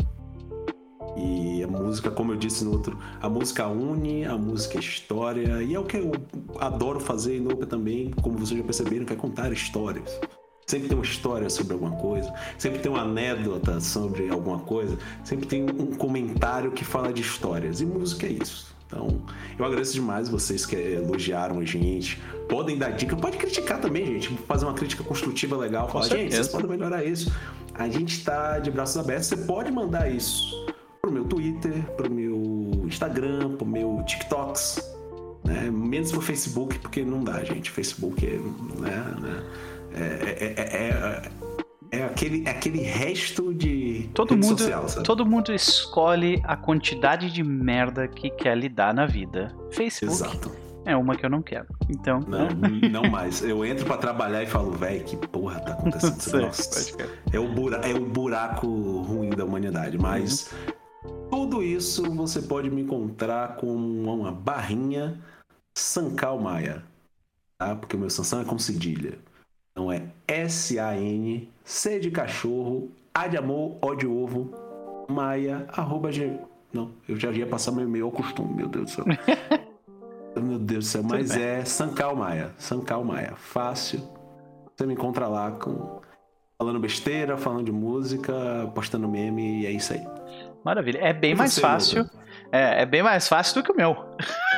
E a música, como eu disse no outro, a música une, a música é história, e é o que eu adoro fazer e nunca também, como vocês já perceberam, que é contar histórias. Sempre tem uma história sobre alguma coisa, sempre tem uma anedota sobre alguma coisa, sempre tem um comentário que fala de histórias. E música é isso Então, eu agradeço demais vocês que elogiaram a gente. Podem dar dica, pode criticar também, gente. Fazer uma crítica construtiva legal. Falar, gente, vocês podem melhorar isso. A gente está de braços abertos. Você pode mandar isso pro meu Twitter, pro meu Instagram, pro meu TikToks. Né? Menos pro Facebook, porque não dá, gente. Facebook é. Né, né? é, é, é, é aquele, é aquele resto de todo mundo social, todo mundo escolhe a quantidade de merda que quer lidar na vida. Facebook Exato. é uma que eu não quero. Então não não mais. Eu entro para trabalhar e falo velho que porra tá acontecendo? Sei, Nossa, é o buraco é o buraco ruim da humanidade mas uhum. tudo isso você pode me encontrar com uma barrinha Sancal Maia tá? Porque o meu Sansão é com cedilha então é S-A-N, C de cachorro, A de amor, O de ovo, maia, arroba G. Não, eu já ia passar meu e-mail ao costume, meu Deus do céu. meu Deus do céu, mas é Sancal Maia. Sancal Maia. Fácil. Você me encontra lá com falando besteira, falando de música, postando meme e é isso aí. Maravilha. É bem mais fácil. É, é, bem mais fácil do que o meu.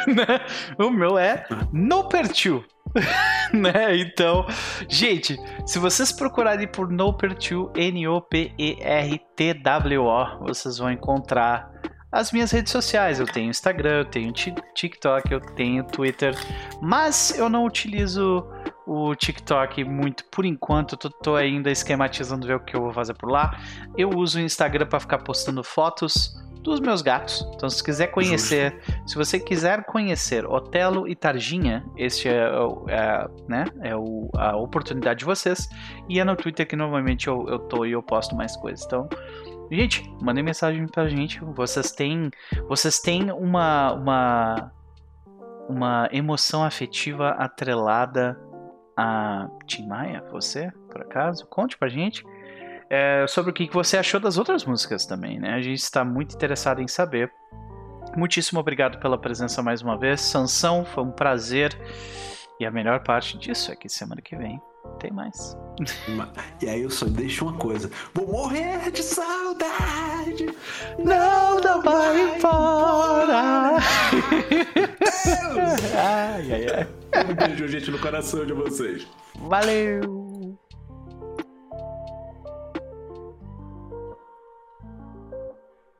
o meu é no pertil. né? Então, gente, se vocês procurarem por Nopertwo, N-O-P-E-R-T-W-O, vocês vão encontrar as minhas redes sociais. Eu tenho Instagram, eu tenho TikTok, eu tenho Twitter, mas eu não utilizo o TikTok muito por enquanto. Eu tô, tô ainda esquematizando ver o que eu vou fazer por lá. Eu uso o Instagram para ficar postando fotos dos meus gatos. Então, se quiser conhecer, Justo. se você quiser conhecer Otelo e Targinha, este é, é, né, é o, a oportunidade de vocês. E é no Twitter que normalmente eu, eu tô e eu posto mais coisas. Então, gente, mandem mensagem pra gente. Vocês têm, vocês têm uma, uma, uma emoção afetiva atrelada a Tim Maia? Você, por acaso? Conte pra gente é, sobre o que você achou das outras músicas também, né? A gente está muito interessado em saber. Muitíssimo obrigado pela presença mais uma vez. Sansão, foi um prazer. E a melhor parte disso é que semana que vem tem mais. E aí eu só deixo uma coisa. Vou morrer de saudade. Não, não vai embora. ai, ai, ai. Um beijo, gente, no coração de vocês. Valeu.